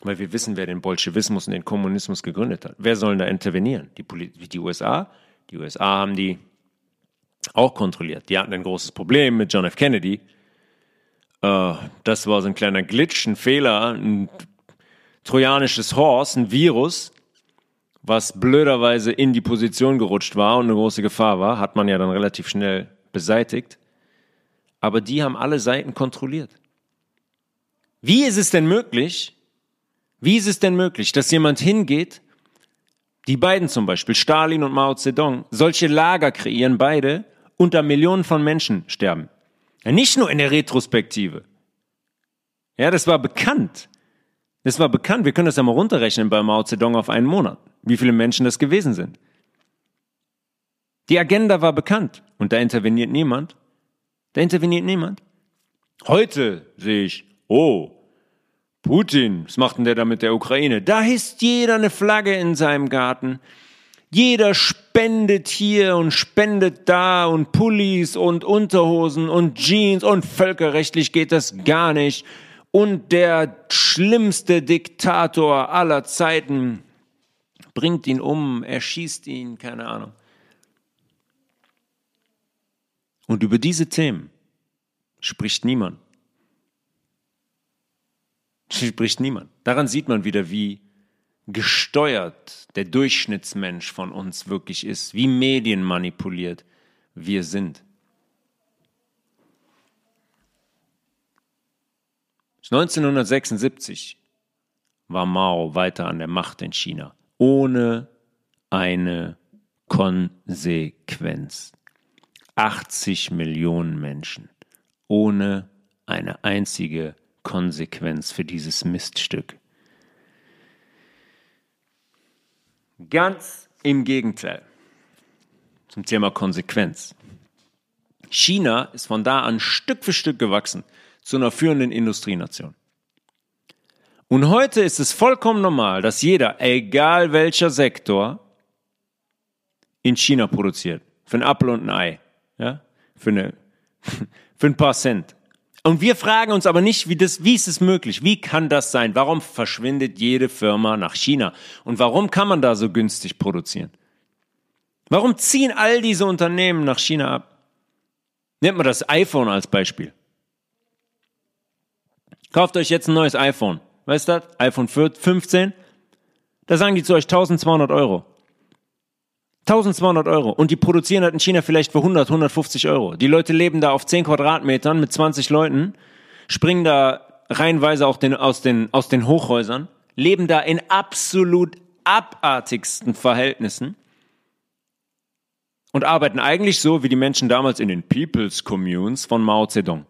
Weil wir wissen, wer den Bolschewismus und den Kommunismus gegründet hat. Wer soll da intervenieren? Die, die USA? Die USA haben die auch kontrolliert. Die hatten ein großes Problem mit John F. Kennedy. Äh, das war so ein kleiner Glitch, ein Fehler, ein trojanisches Horse, ein Virus, was blöderweise in die Position gerutscht war und eine große Gefahr war, hat man ja dann relativ schnell beseitigt aber die haben alle Seiten kontrolliert. Wie ist es denn möglich, wie ist es denn möglich, dass jemand hingeht, die beiden zum Beispiel, Stalin und Mao Zedong, solche Lager kreieren, beide, unter Millionen von Menschen sterben? Ja, nicht nur in der Retrospektive. Ja, das war bekannt. Das war bekannt. Wir können das ja mal runterrechnen bei Mao Zedong auf einen Monat, wie viele Menschen das gewesen sind. Die Agenda war bekannt und da interveniert niemand. Da interveniert niemand. Heute sehe ich, oh, Putin, was macht denn der da mit der Ukraine? Da hisst jeder eine Flagge in seinem Garten. Jeder spendet hier und spendet da und Pullis und Unterhosen und Jeans und völkerrechtlich geht das gar nicht. Und der schlimmste Diktator aller Zeiten bringt ihn um, erschießt ihn, keine Ahnung. Und über diese Themen spricht niemand. Spricht niemand. Daran sieht man wieder, wie gesteuert der Durchschnittsmensch von uns wirklich ist, wie medienmanipuliert wir sind. 1976 war Mao weiter an der Macht in China, ohne eine Konsequenz. 80 Millionen Menschen ohne eine einzige Konsequenz für dieses Miststück. Ganz im Gegenteil zum Thema Konsequenz. China ist von da an Stück für Stück gewachsen zu einer führenden Industrienation. Und heute ist es vollkommen normal, dass jeder, egal welcher Sektor, in China produziert. Für ein Apfel und ein Ei. Ja? Für, eine, für ein paar Cent. Und wir fragen uns aber nicht, wie, das, wie ist es möglich? Wie kann das sein? Warum verschwindet jede Firma nach China? Und warum kann man da so günstig produzieren? Warum ziehen all diese Unternehmen nach China ab? Nehmt mal das iPhone als Beispiel. Kauft euch jetzt ein neues iPhone. Weißt du das? iPhone 15. Da sagen die zu euch 1200 Euro. 1200 Euro. Und die produzieren halt in China vielleicht für 100, 150 Euro. Die Leute leben da auf 10 Quadratmetern mit 20 Leuten, springen da reihenweise auch den, aus, den, aus den Hochhäusern, leben da in absolut abartigsten Verhältnissen. und arbeiten eigentlich so wie die Menschen damals in den People's Communes von Mao Zedong.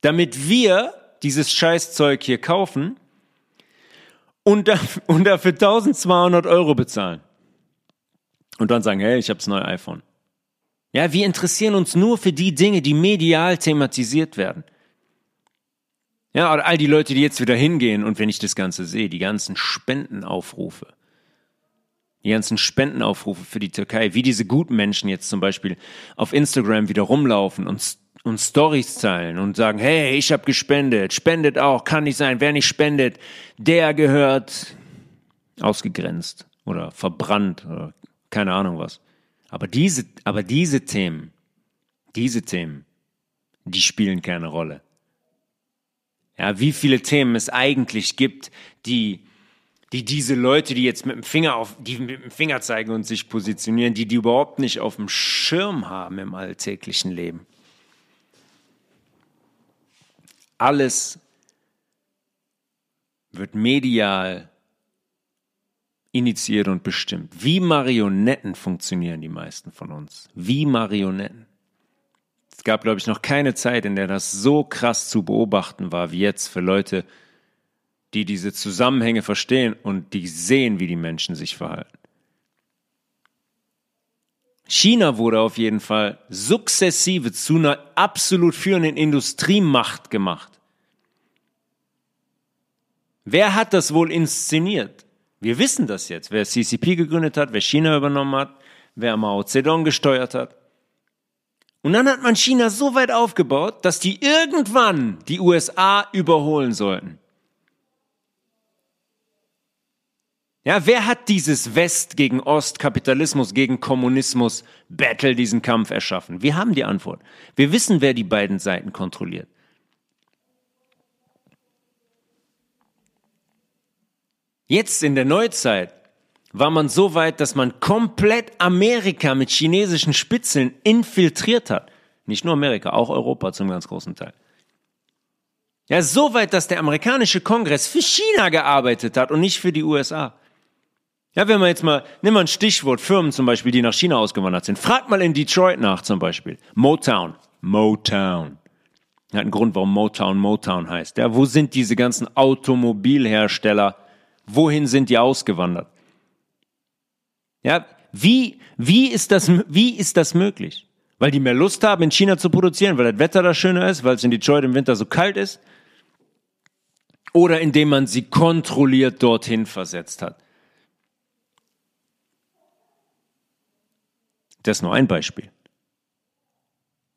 Damit wir dieses Scheißzeug hier kaufen und, dafür 1200 Euro bezahlen. Und dann sagen, hey, ich habe das neue iPhone. Ja, wir interessieren uns nur für die Dinge, die medial thematisiert werden. Ja, oder all die Leute, die jetzt wieder hingehen und wenn ich das Ganze sehe, die ganzen Spendenaufrufe, die ganzen Spendenaufrufe für die Türkei, wie diese guten Menschen jetzt zum Beispiel auf Instagram wieder rumlaufen und, und Stories teilen und sagen, hey, ich habe gespendet, spendet auch, kann nicht sein, wer nicht spendet, der gehört ausgegrenzt oder verbrannt oder keine Ahnung was. Aber diese, aber diese Themen, diese Themen, die spielen keine Rolle. Ja, wie viele Themen es eigentlich gibt, die, die diese Leute, die jetzt mit dem Finger auf, die mit dem Finger zeigen und sich positionieren, die die überhaupt nicht auf dem Schirm haben im alltäglichen Leben. Alles wird medial initiiert und bestimmt. Wie Marionetten funktionieren die meisten von uns. Wie Marionetten. Es gab, glaube ich, noch keine Zeit, in der das so krass zu beobachten war wie jetzt für Leute, die diese Zusammenhänge verstehen und die sehen, wie die Menschen sich verhalten. China wurde auf jeden Fall sukzessive zu einer absolut führenden Industriemacht gemacht. Wer hat das wohl inszeniert? Wir wissen das jetzt, wer CCP gegründet hat, wer China übernommen hat, wer Mao Zedong gesteuert hat. Und dann hat man China so weit aufgebaut, dass die irgendwann die USA überholen sollten. Ja, wer hat dieses West gegen Ost, Kapitalismus gegen Kommunismus Battle, diesen Kampf erschaffen? Wir haben die Antwort. Wir wissen, wer die beiden Seiten kontrolliert. Jetzt in der Neuzeit war man so weit, dass man komplett Amerika mit chinesischen Spitzeln infiltriert hat. Nicht nur Amerika, auch Europa zum ganz großen Teil. Ja, so weit, dass der amerikanische Kongress für China gearbeitet hat und nicht für die USA. Ja, wenn man jetzt mal, nimm mal ein Stichwort, Firmen zum Beispiel, die nach China ausgewandert sind. Frag mal in Detroit nach zum Beispiel. Motown. Motown. Hat einen Grund, warum Motown Motown heißt. Ja, wo sind diese ganzen Automobilhersteller? Wohin sind die ausgewandert? Ja, wie, wie ist das, wie ist das möglich? Weil die mehr Lust haben, in China zu produzieren, weil das Wetter da schöner ist, weil es in Detroit im Winter so kalt ist? Oder indem man sie kontrolliert dorthin versetzt hat? Das ist nur ein Beispiel.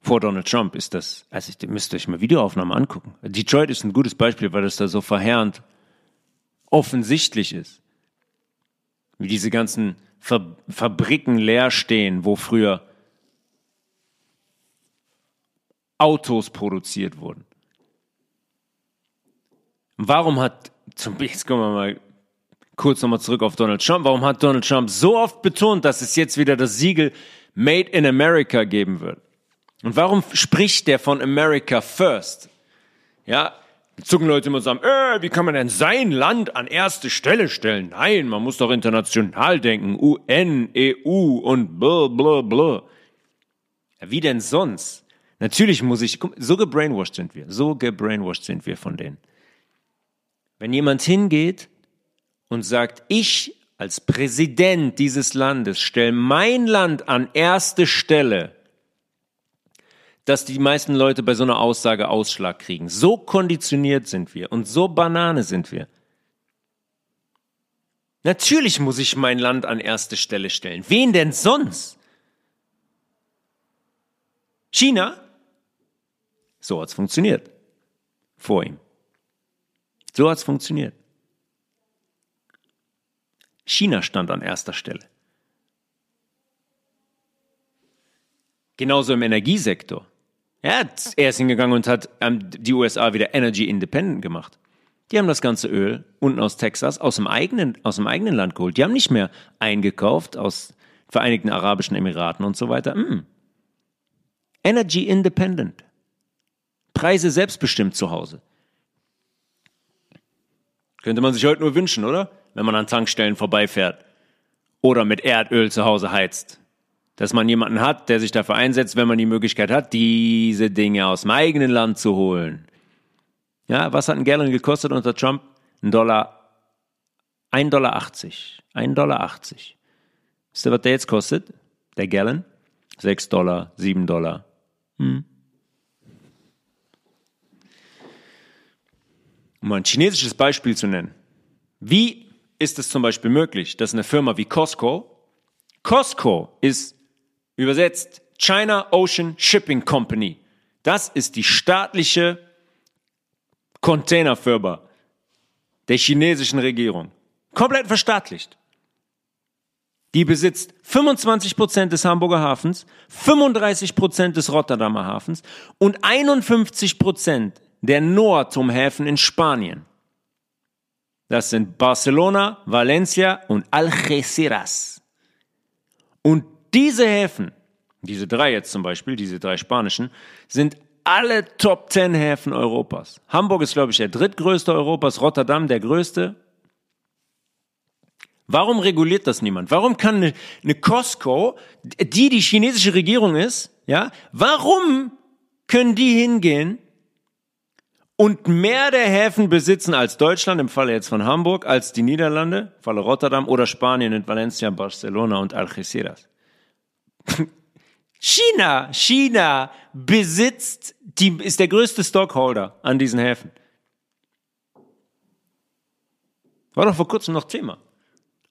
Vor Donald Trump ist das, also ihr müsst euch mal Videoaufnahmen angucken. Detroit ist ein gutes Beispiel, weil das da so verheerend offensichtlich ist. Wie diese ganzen Fabriken leer stehen, wo früher Autos produziert wurden. Warum hat, zum, jetzt kommen wir mal kurz nochmal zurück auf Donald Trump, warum hat Donald Trump so oft betont, dass es jetzt wieder das Siegel Made in America geben wird? Und warum spricht der von America First? Ja, zucken Leute immer sagen, äh, wie kann man denn sein Land an erste Stelle stellen? Nein, man muss doch international denken, UN, EU und blah, blah. Ja, wie denn sonst? Natürlich muss ich, so gebrainwashed sind wir, so gebrainwashed sind wir von denen. Wenn jemand hingeht und sagt, ich als Präsident dieses Landes stelle mein Land an erste Stelle, dass die meisten Leute bei so einer Aussage Ausschlag kriegen. So konditioniert sind wir und so Banane sind wir. Natürlich muss ich mein Land an erste Stelle stellen. Wen denn sonst? China? So hat's funktioniert. Vor ihm. So hat's funktioniert. China stand an erster Stelle. Genauso im Energiesektor. Ja, er ist hingegangen und hat ähm, die USA wieder Energy Independent gemacht. Die haben das ganze Öl unten aus Texas aus dem eigenen, aus dem eigenen Land geholt. Die haben nicht mehr eingekauft aus Vereinigten Arabischen Emiraten und so weiter. Mm. Energy Independent. Preise selbstbestimmt zu Hause. Könnte man sich heute nur wünschen, oder? Wenn man an Tankstellen vorbeifährt oder mit Erdöl zu Hause heizt. Dass man jemanden hat, der sich dafür einsetzt, wenn man die Möglichkeit hat, diese Dinge aus dem eigenen Land zu holen. Ja, was hat ein Gallon gekostet unter Trump? Ein Dollar, ein Dollar 80. Ein Dollar 80. Wisst ihr, was der jetzt kostet? Der Gallon? 6 Dollar, 7 Dollar. Hm. Um ein chinesisches Beispiel zu nennen. Wie ist es zum Beispiel möglich, dass eine Firma wie Costco, Costco ist übersetzt China Ocean Shipping Company, das ist die staatliche Containerfirma der chinesischen Regierung, komplett verstaatlicht. Die besitzt 25 Prozent des Hamburger Hafens, 35 Prozent des Rotterdamer Hafens und 51 Prozent der Noatum-Häfen in Spanien. Das sind Barcelona, Valencia und Algeciras. Und diese Häfen, diese drei jetzt zum Beispiel, diese drei spanischen, sind alle Top 10 Häfen Europas. Hamburg ist, glaube ich, der drittgrößte Europas, Rotterdam der größte. Warum reguliert das niemand? Warum kann eine, eine Costco, die die chinesische Regierung ist, ja, warum können die hingehen und mehr der Häfen besitzen als Deutschland, im Falle jetzt von Hamburg, als die Niederlande, im Falle Rotterdam oder Spanien in Valencia, Barcelona und Algeciras. China, China besitzt, die, ist der größte Stockholder an diesen Häfen. War doch vor kurzem noch Thema.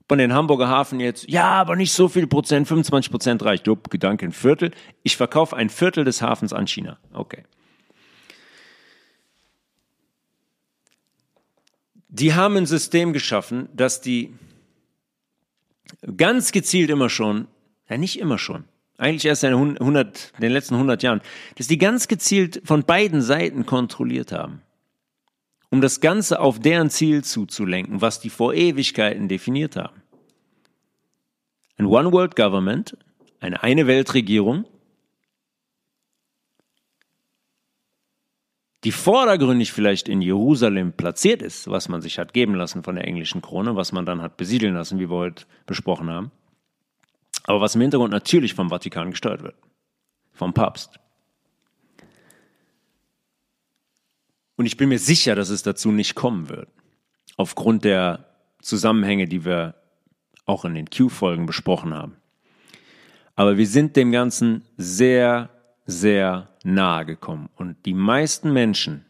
Von den Hamburger Hafen jetzt, ja, aber nicht so viel Prozent, 25 Prozent reicht. Jupp, Gedanke, ein Viertel. Ich verkaufe ein Viertel des Hafens an China. Okay. die haben ein System geschaffen, dass die ganz gezielt immer schon, ja nicht immer schon, eigentlich erst in, 100, in den letzten 100 Jahren, dass die ganz gezielt von beiden Seiten kontrolliert haben, um das Ganze auf deren Ziel zuzulenken, was die vor Ewigkeiten definiert haben. Ein One World Government, eine eine Weltregierung, die vordergründig vielleicht in Jerusalem platziert ist, was man sich hat geben lassen von der englischen Krone, was man dann hat besiedeln lassen, wie wir heute besprochen haben, aber was im Hintergrund natürlich vom Vatikan gesteuert wird, vom Papst. Und ich bin mir sicher, dass es dazu nicht kommen wird, aufgrund der Zusammenhänge, die wir auch in den Q-Folgen besprochen haben. Aber wir sind dem Ganzen sehr, sehr nahe gekommen. Und die meisten Menschen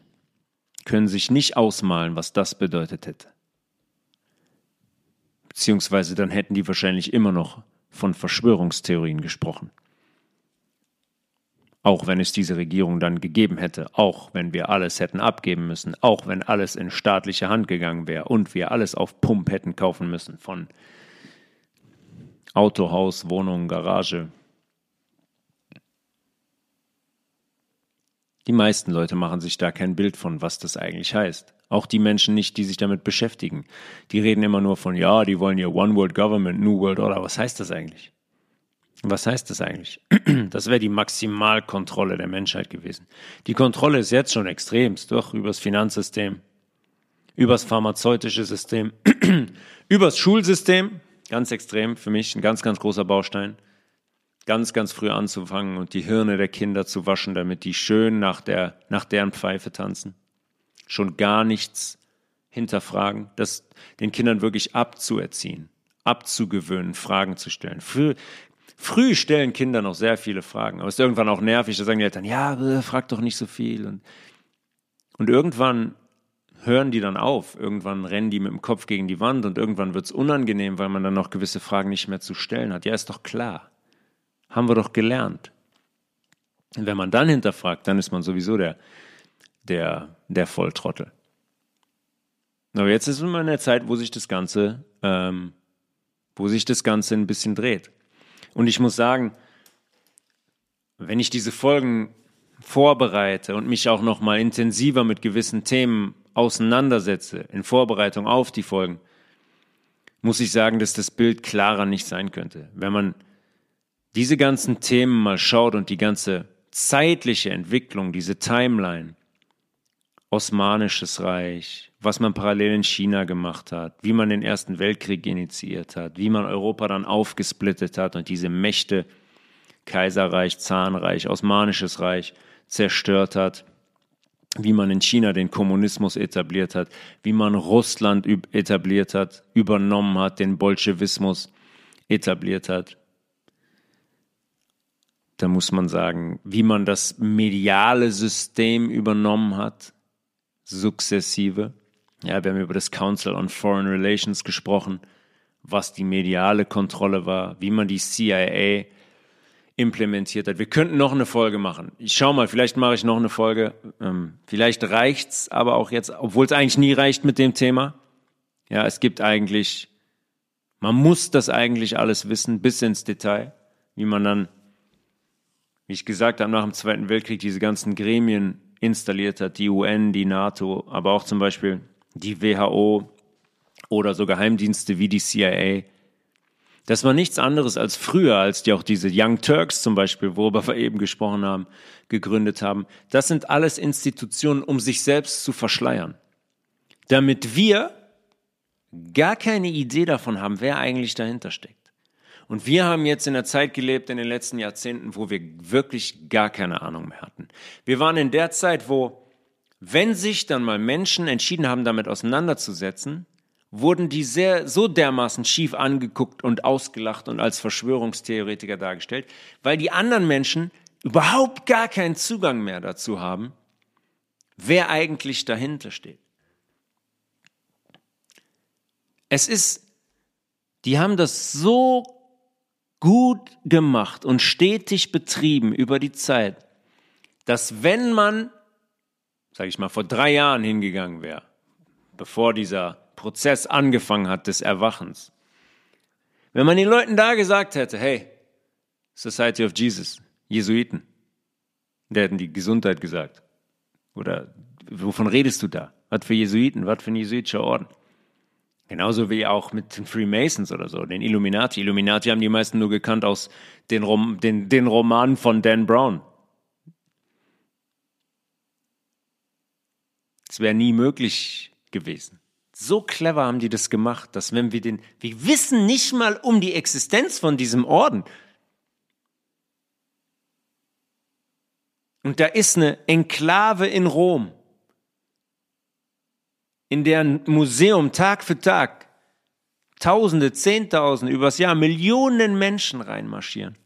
können sich nicht ausmalen, was das bedeutet hätte. Beziehungsweise dann hätten die wahrscheinlich immer noch von Verschwörungstheorien gesprochen. Auch wenn es diese Regierung dann gegeben hätte, auch wenn wir alles hätten abgeben müssen, auch wenn alles in staatliche Hand gegangen wäre und wir alles auf Pump hätten kaufen müssen, von Auto, Haus, Wohnung, Garage, Die meisten Leute machen sich da kein Bild von, was das eigentlich heißt. Auch die Menschen nicht, die sich damit beschäftigen. Die reden immer nur von, ja, die wollen ihr One World Government, New World Order. Was heißt das eigentlich? Was heißt das eigentlich? Das wäre die Maximalkontrolle der Menschheit gewesen. Die Kontrolle ist jetzt schon extremst, doch übers Finanzsystem, übers pharmazeutische System, übers Schulsystem, ganz extrem für mich, ein ganz, ganz großer Baustein ganz, ganz früh anzufangen und die Hirne der Kinder zu waschen, damit die schön nach, der, nach deren Pfeife tanzen. Schon gar nichts hinterfragen, das den Kindern wirklich abzuerziehen, abzugewöhnen, Fragen zu stellen. Früh, früh stellen Kinder noch sehr viele Fragen, aber es ist irgendwann auch nervig, da sagen die Eltern, ja, frag doch nicht so viel. Und, und irgendwann hören die dann auf, irgendwann rennen die mit dem Kopf gegen die Wand und irgendwann wird es unangenehm, weil man dann noch gewisse Fragen nicht mehr zu stellen hat. Ja, ist doch klar. Haben wir doch gelernt. Und wenn man dann hinterfragt, dann ist man sowieso der, der, der Volltrottel. Aber jetzt ist immer eine Zeit, wo sich das Ganze, ähm, wo sich das Ganze ein bisschen dreht. Und ich muss sagen, wenn ich diese Folgen vorbereite und mich auch noch mal intensiver mit gewissen Themen auseinandersetze in Vorbereitung auf die Folgen, muss ich sagen, dass das Bild klarer nicht sein könnte. Wenn man diese ganzen Themen mal schaut und die ganze zeitliche Entwicklung, diese Timeline, Osmanisches Reich, was man parallel in China gemacht hat, wie man den Ersten Weltkrieg initiiert hat, wie man Europa dann aufgesplittet hat und diese Mächte Kaiserreich, Zahnreich, Osmanisches Reich zerstört hat, wie man in China den Kommunismus etabliert hat, wie man Russland etabliert hat, übernommen hat, den Bolschewismus etabliert hat. Da muss man sagen, wie man das mediale System übernommen hat, sukzessive. Ja, wir haben über das Council on Foreign Relations gesprochen, was die mediale Kontrolle war, wie man die CIA implementiert hat. Wir könnten noch eine Folge machen. Ich schau mal, vielleicht mache ich noch eine Folge. Ähm, vielleicht reicht's, aber auch jetzt, obwohl es eigentlich nie reicht mit dem Thema. Ja, es gibt eigentlich, man muss das eigentlich alles wissen, bis ins Detail, wie man dann, wie ich gesagt habe, nach dem Zweiten Weltkrieg diese ganzen Gremien installiert hat, die UN, die NATO, aber auch zum Beispiel die WHO oder so Geheimdienste wie die CIA das war nichts anderes als früher, als die auch diese Young Turks zum Beispiel, worüber wir eben gesprochen haben, gegründet haben. Das sind alles Institutionen, um sich selbst zu verschleiern. Damit wir gar keine Idee davon haben, wer eigentlich dahinter steckt. Und wir haben jetzt in der Zeit gelebt, in den letzten Jahrzehnten, wo wir wirklich gar keine Ahnung mehr hatten. Wir waren in der Zeit, wo, wenn sich dann mal Menschen entschieden haben, damit auseinanderzusetzen, wurden die sehr so dermaßen schief angeguckt und ausgelacht und als Verschwörungstheoretiker dargestellt, weil die anderen Menschen überhaupt gar keinen Zugang mehr dazu haben, wer eigentlich dahinter steht. Es ist, die haben das so gut gemacht und stetig betrieben über die Zeit, dass wenn man, sage ich mal, vor drei Jahren hingegangen wäre, bevor dieser Prozess angefangen hat des Erwachens. Wenn man den Leuten da gesagt hätte, hey, Society of Jesus, Jesuiten, der hätten die Gesundheit gesagt. Oder wovon redest du da? Was für Jesuiten, was für ein jesuitischer Orden? Genauso wie auch mit den Freemasons oder so, den Illuminati. Illuminati haben die meisten nur gekannt aus den, Rom den, den Romanen von Dan Brown. Es wäre nie möglich gewesen. So clever haben die das gemacht, dass wenn wir den, wir wissen nicht mal um die Existenz von diesem Orden. Und da ist eine Enklave in Rom, in der ein Museum Tag für Tag Tausende, Zehntausende, übers Jahr Millionen Menschen reinmarschieren,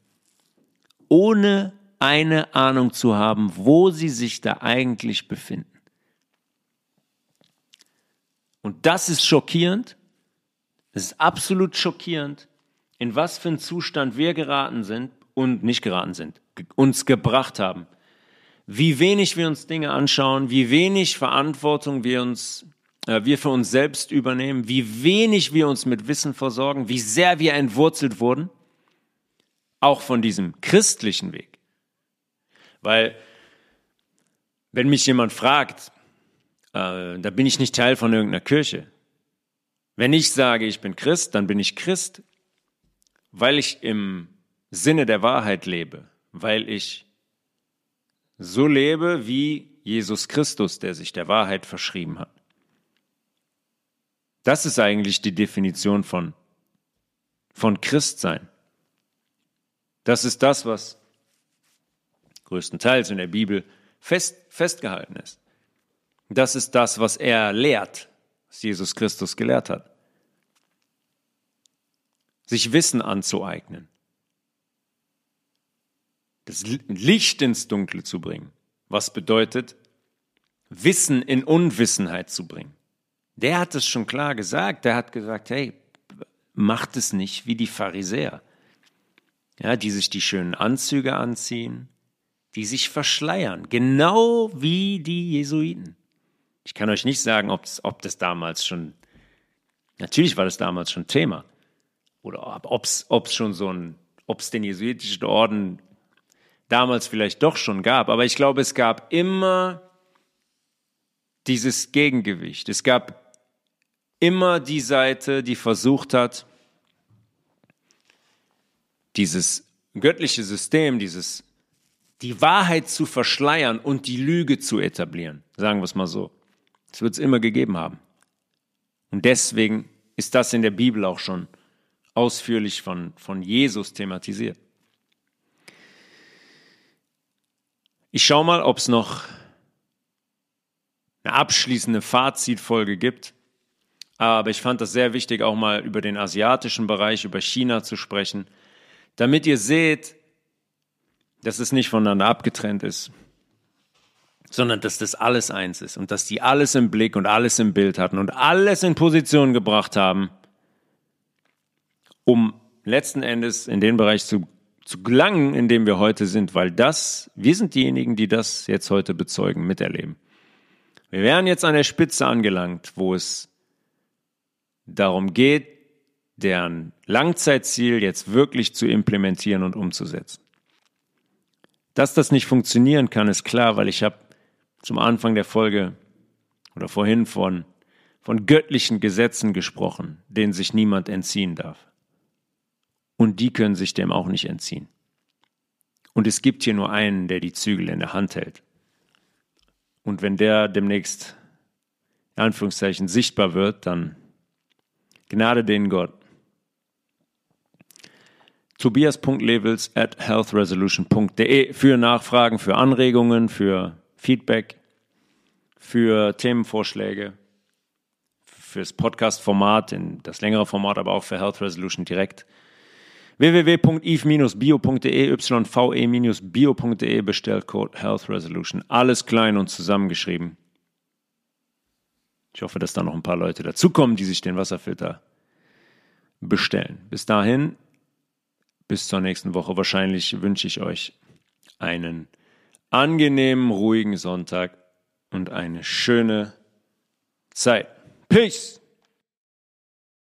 ohne eine Ahnung zu haben, wo sie sich da eigentlich befinden. Und das ist schockierend. Es ist absolut schockierend, in was für einen Zustand wir geraten sind und nicht geraten sind, uns gebracht haben. Wie wenig wir uns Dinge anschauen, wie wenig Verantwortung wir uns wir für uns selbst übernehmen, wie wenig wir uns mit Wissen versorgen, wie sehr wir entwurzelt wurden, auch von diesem christlichen Weg. Weil, wenn mich jemand fragt, äh, da bin ich nicht Teil von irgendeiner Kirche. Wenn ich sage, ich bin Christ, dann bin ich Christ, weil ich im Sinne der Wahrheit lebe, weil ich so lebe wie Jesus Christus, der sich der Wahrheit verschrieben hat. Das ist eigentlich die Definition von, von Christsein. Das ist das, was größtenteils in der Bibel fest, festgehalten ist. Das ist das, was er lehrt, was Jesus Christus gelehrt hat. Sich Wissen anzueignen. Das Licht ins Dunkle zu bringen. Was bedeutet, Wissen in Unwissenheit zu bringen. Der hat es schon klar gesagt. Der hat gesagt, hey, macht es nicht wie die Pharisäer. Ja, die sich die schönen Anzüge anziehen, die sich verschleiern, genau wie die Jesuiten. Ich kann euch nicht sagen, ob das damals schon, natürlich war das damals schon Thema. Oder ob es schon so ein, ob es den jesuitischen Orden damals vielleicht doch schon gab. Aber ich glaube, es gab immer dieses Gegengewicht. Es gab immer die Seite, die versucht hat, dieses göttliche System, dieses, die Wahrheit zu verschleiern und die Lüge zu etablieren. Sagen wir es mal so. Das wird es immer gegeben haben. Und deswegen ist das in der Bibel auch schon ausführlich von, von Jesus thematisiert. Ich schaue mal, ob es noch eine abschließende Fazitfolge gibt. Aber ich fand das sehr wichtig, auch mal über den asiatischen Bereich, über China zu sprechen, damit ihr seht, dass es nicht voneinander abgetrennt ist, sondern dass das alles eins ist und dass die alles im Blick und alles im Bild hatten und alles in Position gebracht haben, um letzten Endes in den Bereich zu, zu gelangen, in dem wir heute sind, weil das, wir sind diejenigen, die das jetzt heute bezeugen, miterleben. Wir wären jetzt an der Spitze angelangt, wo es darum geht, deren Langzeitziel jetzt wirklich zu implementieren und umzusetzen. Dass das nicht funktionieren kann, ist klar, weil ich habe zum Anfang der Folge oder vorhin von, von göttlichen Gesetzen gesprochen, denen sich niemand entziehen darf. Und die können sich dem auch nicht entziehen. Und es gibt hier nur einen, der die Zügel in der Hand hält. Und wenn der demnächst, in Anführungszeichen, sichtbar wird, dann Gnade den Gott. Tobias.levels at healthresolution.de für Nachfragen, für Anregungen, für Feedback, für Themenvorschläge, fürs Podcast-Format, das längere Format, aber auch für Health Resolution direkt. www.eve-bio.de, yve-bio.de, Bestellcode Health Resolution. Alles klein und zusammengeschrieben. Ich hoffe, dass da noch ein paar Leute dazukommen, die sich den Wasserfilter bestellen. Bis dahin, bis zur nächsten Woche. Wahrscheinlich wünsche ich euch einen angenehmen, ruhigen Sonntag und eine schöne Zeit. Peace!